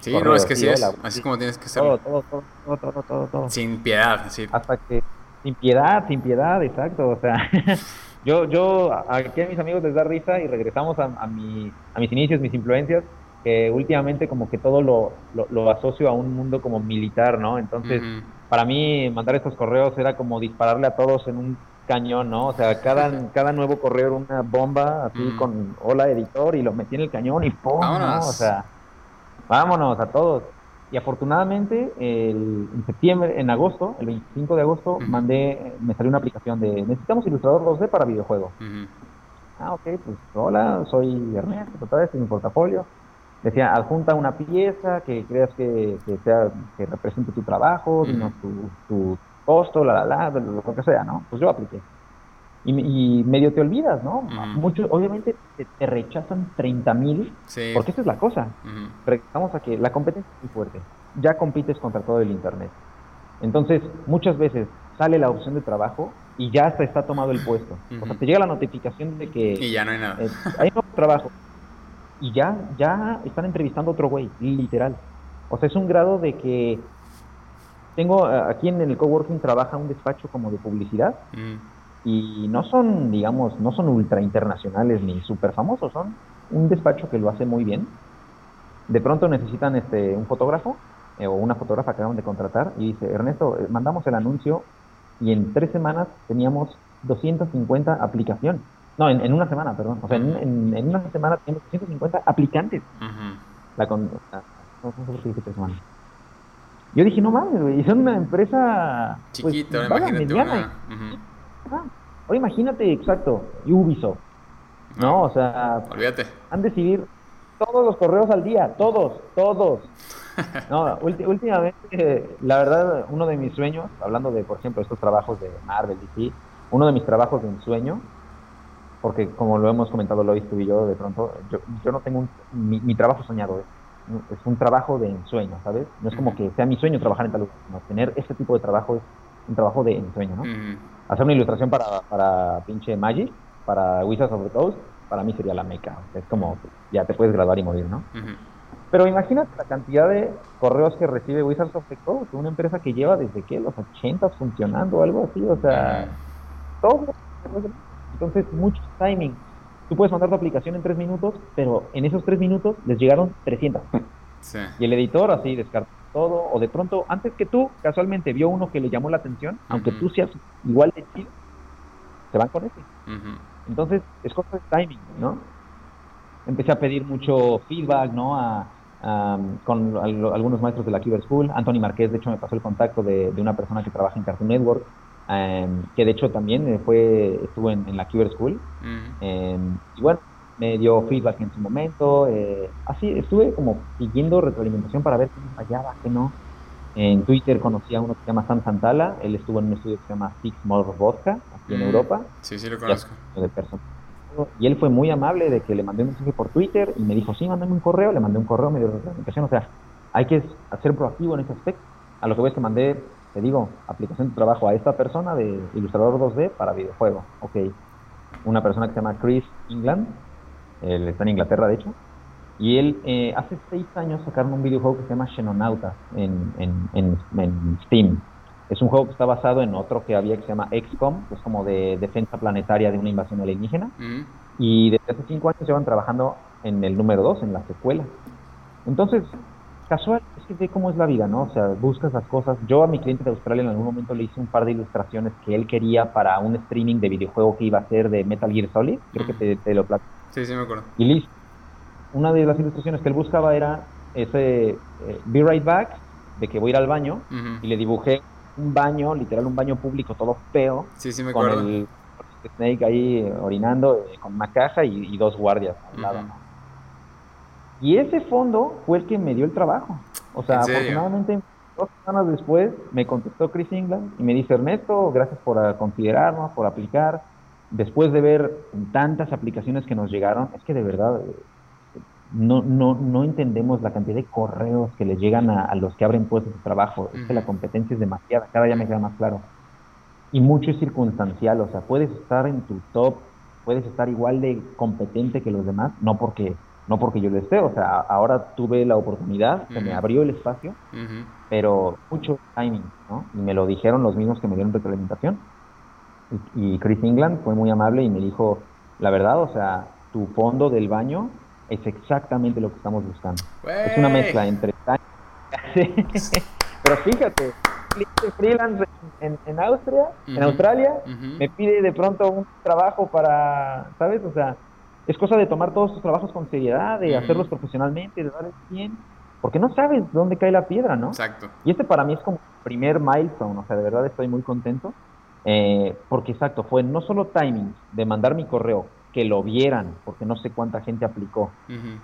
Sí, no, es que sí es, así como tienes que ser. Todo, todo, todo, todo, todo, todo, Sin piedad, sí. Hasta que, sin piedad, sin piedad, exacto, o sea, yo, yo, aquí a mis amigos les da risa y regresamos a, a, mi, a mis inicios, mis influencias, que últimamente como que todo lo, lo, asocio a un mundo como militar, ¿no? Entonces, para mí mandar estos correos era como dispararle a todos en un cañón, ¿no? O sea, cada, cada nuevo correo era una bomba así con hola editor y lo metí en el cañón y ¡pum! ¿no? O sea, Vámonos a todos. Y afortunadamente, el, en septiembre, en agosto, el 25 de agosto, mandé, me salió una aplicación de necesitamos ilustrador 2D para videojuegos. Ah, ok, pues hola, soy Ernesto, otra vez en mi portafolio. Decía, adjunta una pieza que creas que, sea, que represente tu trabajo, tu, tu costo, la, la, la, lo que sea, ¿no? Pues yo apliqué y, medio te olvidas, ¿no? Muchos, obviamente, te, rechazan 30 mil, porque esa es la cosa. Regresamos a que la competencia es muy fuerte. Ya compites contra todo el Internet. Entonces, muchas veces sale la opción de trabajo y ya hasta está tomado el puesto. O sea, te llega la notificación de que... Y ya no hay nada. Eh, hay nuevo trabajo. Y ya, ya están entrevistando a otro güey, literal. O sea, es un grado de que tengo aquí en el coworking trabaja un despacho como de publicidad y no son, digamos, no son ultra internacionales ni súper famosos, son un despacho que lo hace muy bien. De pronto necesitan este, un fotógrafo eh, o una fotógrafa que acaban de contratar y dice, Ernesto, eh, mandamos el anuncio y en tres semanas teníamos 250 aplicaciones. No, en, una semana, perdón. O sea, en, en, una semana teníamos 250 aplicantes. La con, no, sé qué tres semanas. Yo dije, no mames, güey, son una empresa... Pues, Chiquita, imagínate una... O imagínate, exacto, Ubisoft. No, o sea, olvídate. Han de decidir todos los correos al día, todos, todos. No, últimamente, la verdad, uno de mis sueños, hablando de, por ejemplo, estos trabajos de Marvel, DC, uno de mis trabajos de ensueño, porque como lo hemos comentado Lois, tú y yo, de pronto, yo, yo no tengo un, mi, trabajo soñado, es, un trabajo de ensueño, ¿sabes? No es como que sea mi sueño trabajar en tal lugar, no, tener este tipo de trabajo es un trabajo de ensueño, ¿no? Hacer una ilustración para, para pinche Magic, para Wizards of the Coast, para mí sería la meca. es como, ya te puedes graduar y morir, ¿no? Pero imagínate la cantidad de correos que recibe Wizards of the Coast, una empresa que lleva desde que los 80 funcionando, algo así, o sea, todo. Entonces, mucho timing. Tú puedes mandar tu aplicación en tres minutos, pero en esos tres minutos les llegaron 300. Y el editor así descarta todo, o de pronto, antes que tú, casualmente vio uno que le llamó la atención, aunque tú seas igual de chido, se van con ese. Entonces, es cosa de timing, ¿no? empecé a pedir mucho feedback, ¿no? A, con algunos maestros de la Cuber School. Anthony Marquez, de hecho, me pasó el contacto de, una persona que trabaja en Cartoon Network, em, que de hecho también fue estuvo en, la Cuber School. Em, y bueno, me dio feedback en su momento. Eh, así, estuve como siguiendo retroalimentación para ver qué me fallaba, qué no. En Twitter conocí a uno que se llama Sam Santala. Él estuvo en un estudio que se llama Six More Vodka, aquí en Europa. Sí, sí, lo conozco. De y él fue muy amable de que le mandé un mensaje por Twitter y me dijo, sí, mándame un correo. Le mandé un correo, me dio retroalimentación. O sea, hay que ser proactivo en ese aspecto. A lo que voy es que mandé, te digo, aplicación de trabajo a esta persona de ilustrador 2D para videojuego. Ok. Una persona que se llama Chris England. Él está en Inglaterra, de hecho y él, eh, hace seis años sacaron un videojuego que se llama Xenonauta en, en, en, Steam. Es un juego que está basado en otro que había que se llama XCOM, que es como de defensa planetaria de una invasión alienígena. Mm. Y desde hace cinco años llevan trabajando en el número dos, en la secuela. Entonces, casual, es que ve cómo es la vida, ¿no? O sea, buscas las cosas. Yo a mi cliente de Australia en algún momento le hice un par de ilustraciones que él quería para un streaming de videojuego que iba a hacer de Metal Gear Solid. Creo que mm. te, te lo platico. Sí, sí, me acuerdo. Y listo una de las ilustraciones que él buscaba era ese eh, Be Right Back, de que voy a ir al baño, y le dibujé un baño, literal un baño público todo feo, sí, sí me con el Snake ahí orinando, eh, con una caja y, dos guardias al lado. Y ese fondo fue el que me dio el trabajo. O sea, afortunadamente dos semanas después me contestó Chris England y me dice, Ernesto, gracias por considerarnos, por aplicar. Después de ver tantas aplicaciones que nos llegaron, es que de verdad no, no, no entendemos la cantidad de correos que les llegan a, los que abren puestos de trabajo. Es que la competencia es demasiada, cada día me queda más claro. Y mucho es circunstancial, o sea, puedes estar en tu top, puedes estar igual de competente que los demás, no porque, no porque yo lo esté, o sea, ahora tuve la oportunidad, se me abrió el espacio, pero mucho timing, ¿no? Y me lo dijeron los mismos que me dieron retroalimentación. Y, y Chris England fue muy amable y me dijo, la verdad, o sea, tu fondo del baño es exactamente lo que estamos buscando. Es una mezcla entre... Pero fíjate, freelance en, en Austria, en Australia, me pide de pronto un trabajo para, ¿sabes? O sea, es cosa de tomar todos tus trabajos con seriedad, de hacerlos profesionalmente, de darles bien, porque no sabes dónde cae la piedra, ¿no? Exacto. Y este para mí es como primer milestone, o sea, de verdad estoy muy contento, eh, porque exacto, fue no solo timing de mandar mi correo, que lo vieran, porque no sé cuánta gente aplicó,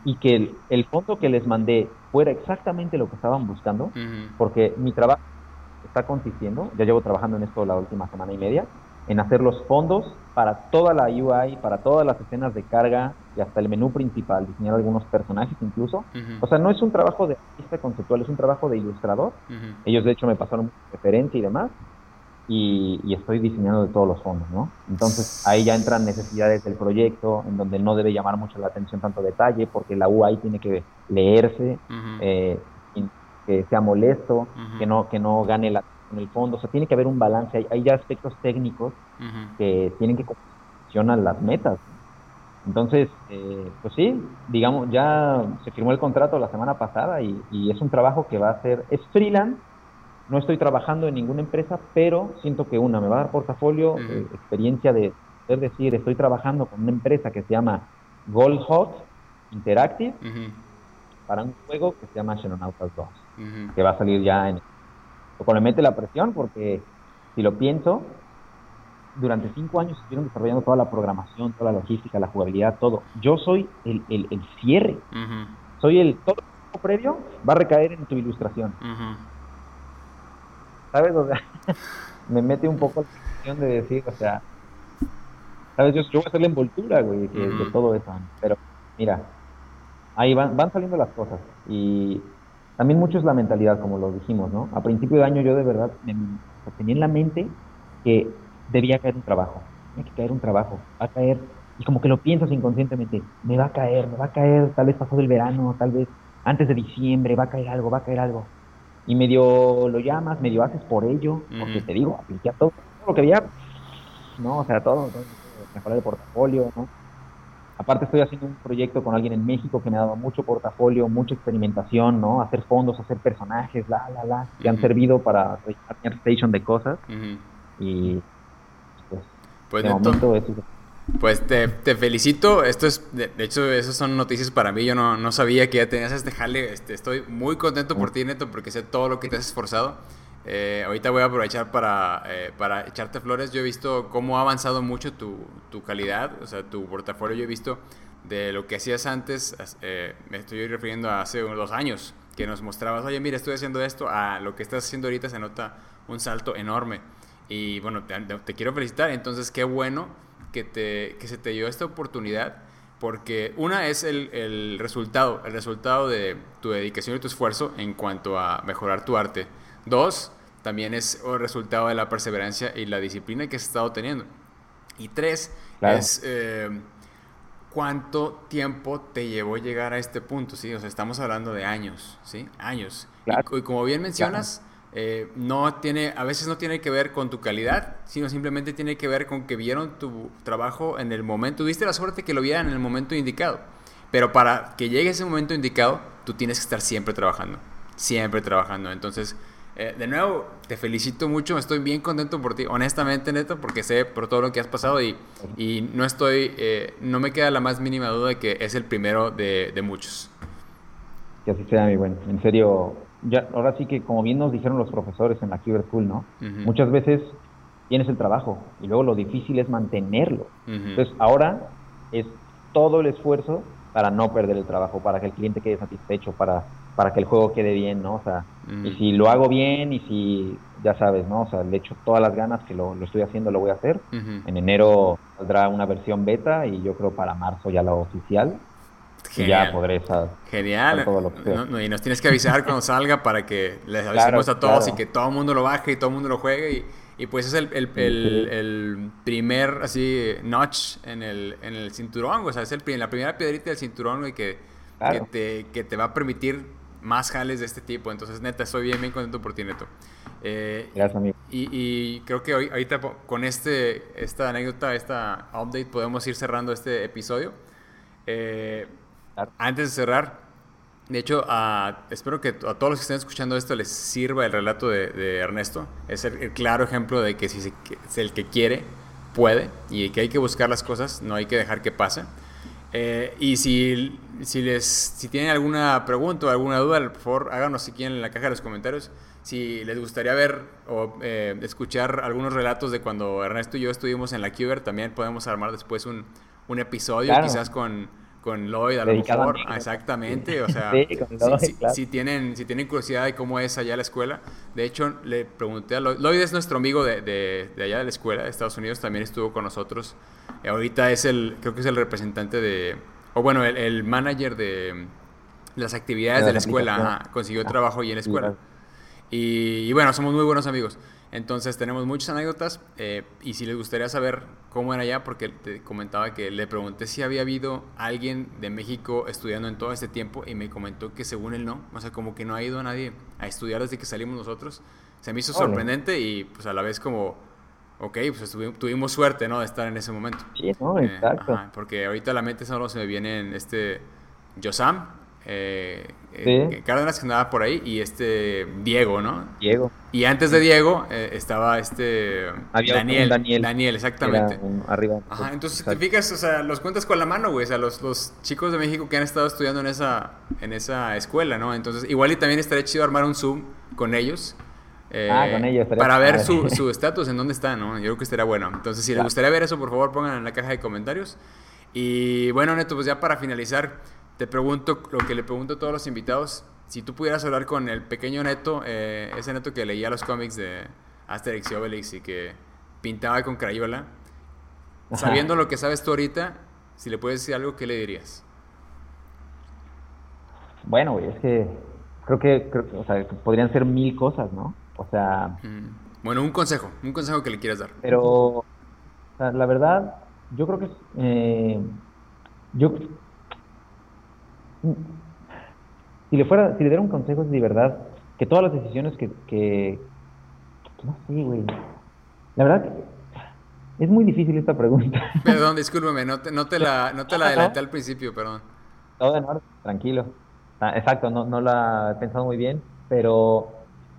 y que el, fondo que les mandé fuera exactamente lo que estaban buscando, porque mi trabajo está consistiendo, ya llevo trabajando en esto la última semana y media, en hacer los fondos para toda la UI, para todas las escenas de carga y hasta el menú principal, diseñar algunos personajes incluso. O sea, no es un trabajo de artista conceptual, es un trabajo de ilustrador. Ellos de hecho me pasaron referencia y demás y, estoy diseñando de todos los fondos, ¿no? Entonces ahí ya entran necesidades del proyecto, en donde no debe llamar mucho la atención tanto detalle, porque la UI tiene que leerse, eh, que sea molesto, que no que no gane la en el fondo, o sea, tiene que haber un balance, hay, ya aspectos técnicos que tienen que funcionar las metas. Entonces, eh, pues sí, digamos, ya se firmó el contrato la semana pasada y, y es un trabajo que va a ser, es freelance, no estoy trabajando en ninguna empresa, pero siento que una me va a dar portafolio, eh, experiencia de poder decir, estoy trabajando con una empresa que se llama Gold Hot Interactive para un juego que se llama Xenonautas 2, que va a salir ya en... Lo cual me mete la presión porque si lo pienso, durante cinco años estuvieron desarrollando toda la programación, toda la logística, la jugabilidad, todo. Yo soy el, el, cierre. Soy el todo previo va a recaer en tu ilustración. ¿Sabes? O sea, me mete un poco la cuestión de decir, o sea, ¿sabes? Yo, voy a hacer la envoltura, güey, de, todo eso. Pero, mira, ahí van, van saliendo las cosas. Y también mucho es la mentalidad, como lo dijimos, ¿no? A principio de año yo de verdad tenía en la mente que debía caer un trabajo. Tiene que caer un trabajo. Va a caer. Y como que lo piensas inconscientemente. Me va a caer, me va a caer, tal vez pasado el verano, tal vez antes de diciembre, va a caer algo, va a caer algo y medio lo llamas, medio haces por ello, porque te digo, apliqué a todo, todo, lo que había, no, o sea, todo, mejorar el portafolio, ¿no? Aparte estoy haciendo un proyecto con alguien en México que me ha dado mucho portafolio, mucha experimentación, ¿no? Hacer fondos, hacer personajes, la, la, la, que han servido para rellenar station de cosas. Y pues, pues de momento eso Pues te, felicito. Esto es, de, hecho, esas son noticias para mí. Yo no, no sabía que ya tenías este jale. Este, estoy muy contento por ti, Neto, porque sé todo lo que te has esforzado. Eh, ahorita voy a aprovechar para, eh, para echarte flores. Yo he visto cómo ha avanzado mucho tu, tu, calidad, o sea, tu portafolio. Yo he visto de lo que hacías antes, eh, me estoy refiriendo a hace unos dos años, que nos mostrabas, oye, mira, estoy haciendo esto, a lo que estás haciendo ahorita se nota un salto enorme. Y bueno, te, te quiero felicitar. Entonces, qué bueno que, te, que se te dio esta oportunidad, porque una es el, el, resultado, el resultado de tu dedicación y tu esfuerzo en cuanto a mejorar tu arte. Dos, también es el resultado de la perseverancia y la disciplina que has estado teniendo. Y tres, es eh, cuánto tiempo te llevó llegar a este punto, ¿sí? O sea, estamos hablando de años, ¿sí? Años. Y, como bien mencionas, eh, no tiene, a veces no tiene que ver con tu calidad, sino simplemente tiene que ver con que vieron tu trabajo en el momento. Tuviste la suerte que lo vieran en el momento indicado. Pero para que llegue ese momento indicado, tú tienes que estar siempre trabajando. Siempre trabajando. Entonces, eh, de nuevo, te felicito mucho. Estoy bien contento por ti. Honestamente, Neto, porque sé por todo lo que has pasado y, y no estoy, eh, no me queda la más mínima duda de que es el primero de, muchos. Que así sea, mi buen. En serio, ya, ahora sí que como bien nos dijeron los profesores en la Kyber School, ¿no? Muchas veces tienes el trabajo y luego lo difícil es mantenerlo. Entonces ahora es todo el esfuerzo para no perder el trabajo, para que el cliente quede satisfecho, para, para que el juego quede bien, ¿no? O sea, y si lo hago bien y si, ya sabes, ¿no? O sea, le echo todas las ganas que lo, lo estoy haciendo, lo voy a hacer. En enero saldrá una versión beta y yo creo para marzo ya la oficial. Genial. ya podré Genial. y nos tienes que avisar cuando salga para que les avisemos a todos y que todo el mundo lo baje y todo el mundo lo juegue. Y, y pues es el, el, el, primer así notch en el, en el cinturón. O sea, es el, la primera piedrita del cinturón y que, que, te, que te va a permitir más jales de este tipo. Entonces, neta, estoy bien, bien contento por ti, Neto. Eh, Gracias, amigo. Y, y, creo que hoy, ahorita con este, esta anécdota, esta update, podemos ir cerrando este episodio. Eh, antes de cerrar, de hecho, espero que a todos los que estén escuchando esto les sirva el relato de, Ernesto. Es el, claro ejemplo de que si es el que quiere, puede, y que hay que buscar las cosas, no hay que dejar que pase. Eh, y si, si, les, si tienen alguna pregunta o alguna duda, por favor háganos aquí en la caja de los comentarios. Si les gustaría ver o eh, escuchar algunos relatos de cuando Ernesto y yo estuvimos en la Cuber, también podemos armar después un, un episodio, quizás con con Lloyd a lo mejor, exactamente, o sea, si, tienen, si tienen curiosidad de cómo es allá la escuela, de hecho le pregunté a Lloyd, Lloyd es nuestro amigo de, de, allá de la escuela de Estados Unidos, también estuvo con nosotros, ahorita es el, creo que es el representante de, o bueno, el, manager de las actividades de, la escuela, consiguió trabajo ahí en la escuela. y bueno, somos muy buenos amigos. Entonces tenemos muchas anécdotas eh, y si les gustaría saber cómo era allá, porque te comentaba que le pregunté si había habido alguien de México estudiando en todo este tiempo y me comentó que según él no, o sea, como que no ha ido a nadie a estudiar desde que salimos nosotros. Se me hizo sorprendente y pues a la vez como, ok, pues tuvimos, suerte, ¿no? De estar en ese momento. Sí, no, eh, exacto. porque ahorita a la mente solo se me viene en este Yosam, eh, eh, Cárdenas que andaba por ahí y este Diego, ¿no? Diego. Y antes de Diego eh, estaba este Daniel, Daniel. Daniel. exactamente. arriba. Ajá, entonces te fijas, o sea, los cuentas con la mano, güey, o sea, los, los, chicos de México que han estado estudiando en esa, en esa escuela, ¿no? Entonces, igual y también estaría chido armar un Zoom con ellos. Eh, ah, con ellos. Para ver su estatus, en dónde está, ¿no? Yo creo que estaría bueno. Entonces, si les gustaría ver eso, por favor, pongan en la caja de comentarios. Y bueno, Neto, pues ya para finalizar, te pregunto lo que le pregunto a todos los invitados. Si tú pudieras hablar con el pequeño Neto, eh, ese Neto que leía los cómics de Asterix y Obelix y que pintaba con crayola, sabiendo lo que sabes tú ahorita, si le puedes decir algo, ¿qué le dirías? Bueno, es que creo que, o sea, podrían ser mil cosas, ¿no? O sea... Bueno, un consejo, un consejo que le quieras dar. Pero, la verdad, yo creo que... Eh, yo si le fuera, si le diera un consejo es de verdad que todas las decisiones que, que no sé, güey. La verdad es muy difícil esta pregunta. Perdón, discúlpeme, no te, no te la, no te la adelanté al principio, perdón. Todo en orden, tranquilo. Ah, exacto, no, no la he pensado muy bien, pero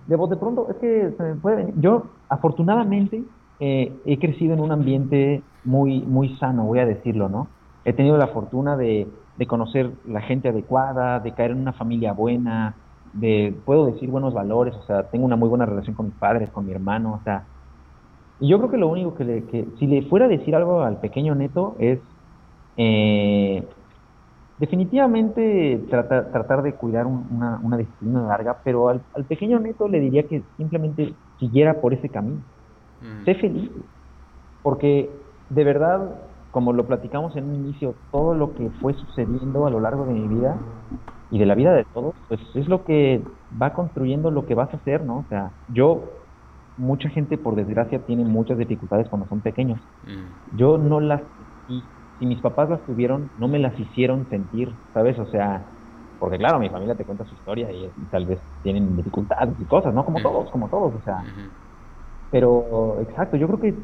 de, de pronto es que se me puede venir. Yo, afortunadamente, eh, he crecido en un ambiente muy, muy sano, voy a decirlo, ¿no? He tenido la fortuna de, de conocer la gente adecuada, de caer en una familia buena, de, puedo decir buenos valores, o sea, tengo una muy buena relación con mis padres, con mi hermano, o sea, y yo creo que lo único que, le, que si le fuera a decir algo al pequeño Neto es, eh, definitivamente tratar, tratar de cuidar una, una disciplina larga, pero al, pequeño Neto le diría que simplemente siguiera por ese camino. Sé feliz, porque de verdad, como lo platicamos en un inicio, todo lo que fue sucediendo a lo largo de mi vida y de la vida de todos, pues es lo que va construyendo lo que vas a hacer, ¿no? O sea, yo, mucha gente por desgracia tiene muchas dificultades cuando son pequeños. Yo no las si mis papás las tuvieron, no me las hicieron sentir, ¿sabes? O sea, porque claro, mi familia te cuenta su historia y, tal vez tienen dificultades y cosas, ¿no? Como todos, como todos, o sea. Pero, exacto, yo creo que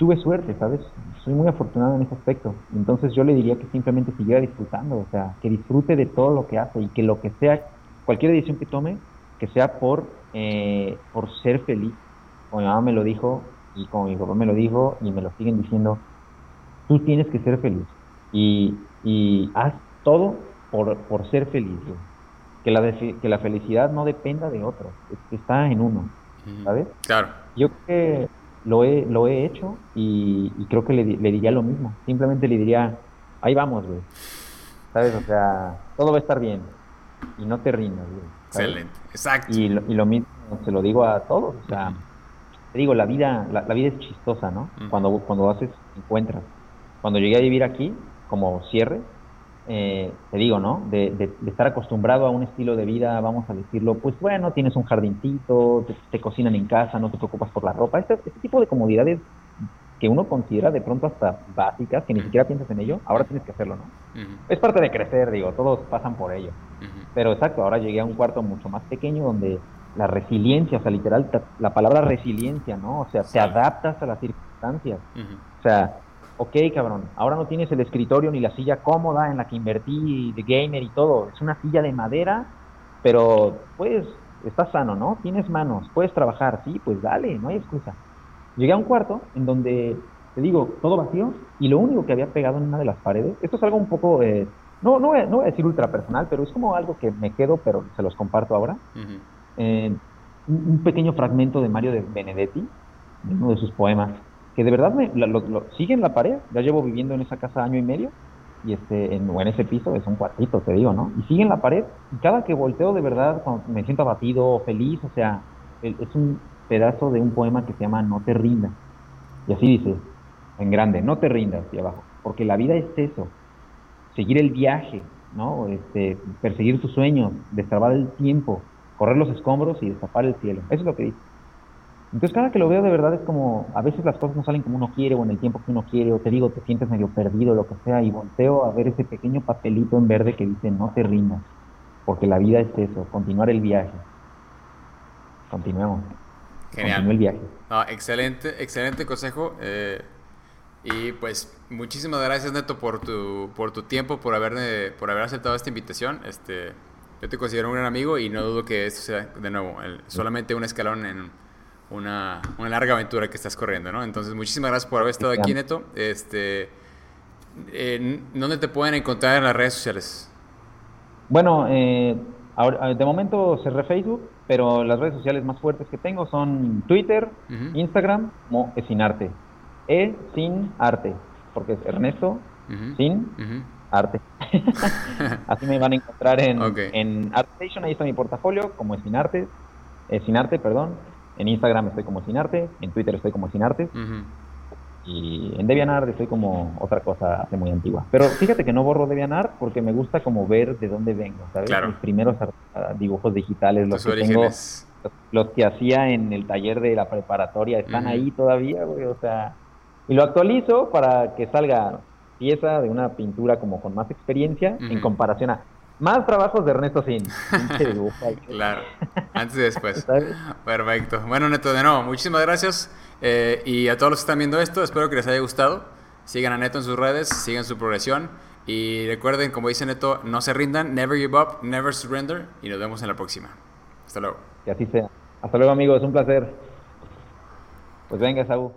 tuve suerte, ¿sabes? Soy muy afortunado en ese aspecto. Entonces yo le diría que simplemente siguiera disfrutando, o sea, que disfrute de todo lo que hace y que lo que sea, cualquier decisión que tome, que sea por, eh, por ser feliz. Como mi mamá me lo dijo y como mi papá me lo dijo y me lo siguen diciendo, Tú tienes que ser feliz y, y haz todo por, por ser feliz. Que la, que la felicidad no dependa de otro, está en uno, ¿sabes? Claro. Yo creo que lo he, lo he hecho y, creo que le, le, diría lo mismo. Simplemente le diría, ahí vamos, güey. ¿Sabes? O sea, todo va a estar bien y no te rindas, güey. Excelente, exacto. Y lo, y lo mismo se lo digo a todos, o sea, te digo, la vida, la, vida es chistosa, ¿no? Cuando, cuando haces, encuentras. Cuando llegué a vivir aquí, como cierre, eh, te digo, ¿no? De, estar acostumbrado a un estilo de vida, vamos a decirlo, pues bueno, tienes un jardincito, te, cocinan en casa, no te preocupas por la ropa, este, este, tipo de comodidades que uno considera de pronto hasta básicas, que ni siquiera piensas en ello, ahora tienes que hacerlo, ¿no? Es parte de crecer, digo, todos pasan por ello. Pero exacto, ahora llegué a un cuarto mucho más pequeño donde la resiliencia, o sea, literal, la palabra resiliencia, ¿no? O sea, te adaptas a las circunstancias. O sea, ok, cabrón, ahora no tienes el escritorio ni la silla cómoda en la que invertí de gamer y todo, es una silla de madera, pero pues estás sano, ¿no? Tienes manos, puedes trabajar, sí, pues dale, no hay excusa. Llegué a un cuarto en donde, te digo, todo vacío y lo único que había pegado en una de las paredes, esto es algo un poco, eh, no, no, voy a, no voy a decir ultra personal, pero es como algo que me quedo, pero se los comparto ahora. Eh, un pequeño fragmento de Mario de Benedetti, de uno de sus poemas, que de verdad me, lo, sigue en la pared. Ya llevo viviendo en esa casa año y medio y este, en, en ese piso es un cuartito, te digo, ¿no? Y sigue en la pared y cada que volteo de verdad, cuando me siento abatido o feliz, o sea, es un pedazo de un poema que se llama No te rindas. Y así dice, en grande, no te rindas, y abajo, porque la vida es eso, seguir el viaje, ¿no? Este, perseguir tus sueños, destrabar el tiempo, correr los escombros y destapar el cielo. Eso es lo que dice. Entonces cada que lo veo de verdad es como, a veces las cosas no salen como uno quiere o en el tiempo que uno quiere, o te digo, te sientes medio perdido, lo que sea, y volteo a ver ese pequeño papelito en verde que dice, no te rindas, porque la vida es eso, continuar el viaje. Continuemos. Genial. el viaje. excelente, excelente consejo. Eh, y pues muchísimas gracias Neto por tu, por tu tiempo, por, haber, por haber aceptado esta invitación. Este, yo te considero un gran amigo y no dudo que esto sea de nuevo solamente un escalón en una, una, larga aventura que estás corriendo, ¿no? Entonces, muchísimas gracias por haber estado aquí, Neto. Este, ¿Dónde te pueden encontrar en las redes sociales? Bueno, eh, de momento cerré Facebook, pero las redes sociales más fuertes que tengo son Twitter, Instagram, como Esinarte. E sin arte, porque es Ernesto sin arte. Así me van a encontrar en, en ArtStation, ahí está mi portafolio, como Esinarte, Esinarte, perdón. En Instagram estoy como Sinarte, en Twitter estoy como Sinarte. Y en DeviantArt estoy como otra cosa hace muy antigua. Pero fíjate que no borro DeviantArt porque me gusta como ver de dónde vengo, ¿sabes? Mis primeros dibujos digitales, los que tengo, los, que hacía en el taller de la preparatoria, están ahí todavía, güey, o sea... Y lo actualizo para que salga pieza de una pintura como con más experiencia en comparación a más trabajos de Ernesto Sin. claro, antes y después. Perfecto. Bueno, Neto, de nuevo, muchísimas gracias. Eh, y a todos los que están viendo esto, espero que les haya gustado. Sigan a Neto en sus redes, sigan su progresión. Y recuerden, como dice Neto, no se rindan, never give up, never surrender. Y nos vemos en la próxima. Hasta luego. Que así sea. Hasta luego, amigos. Un placer. Pues venga, Saúl.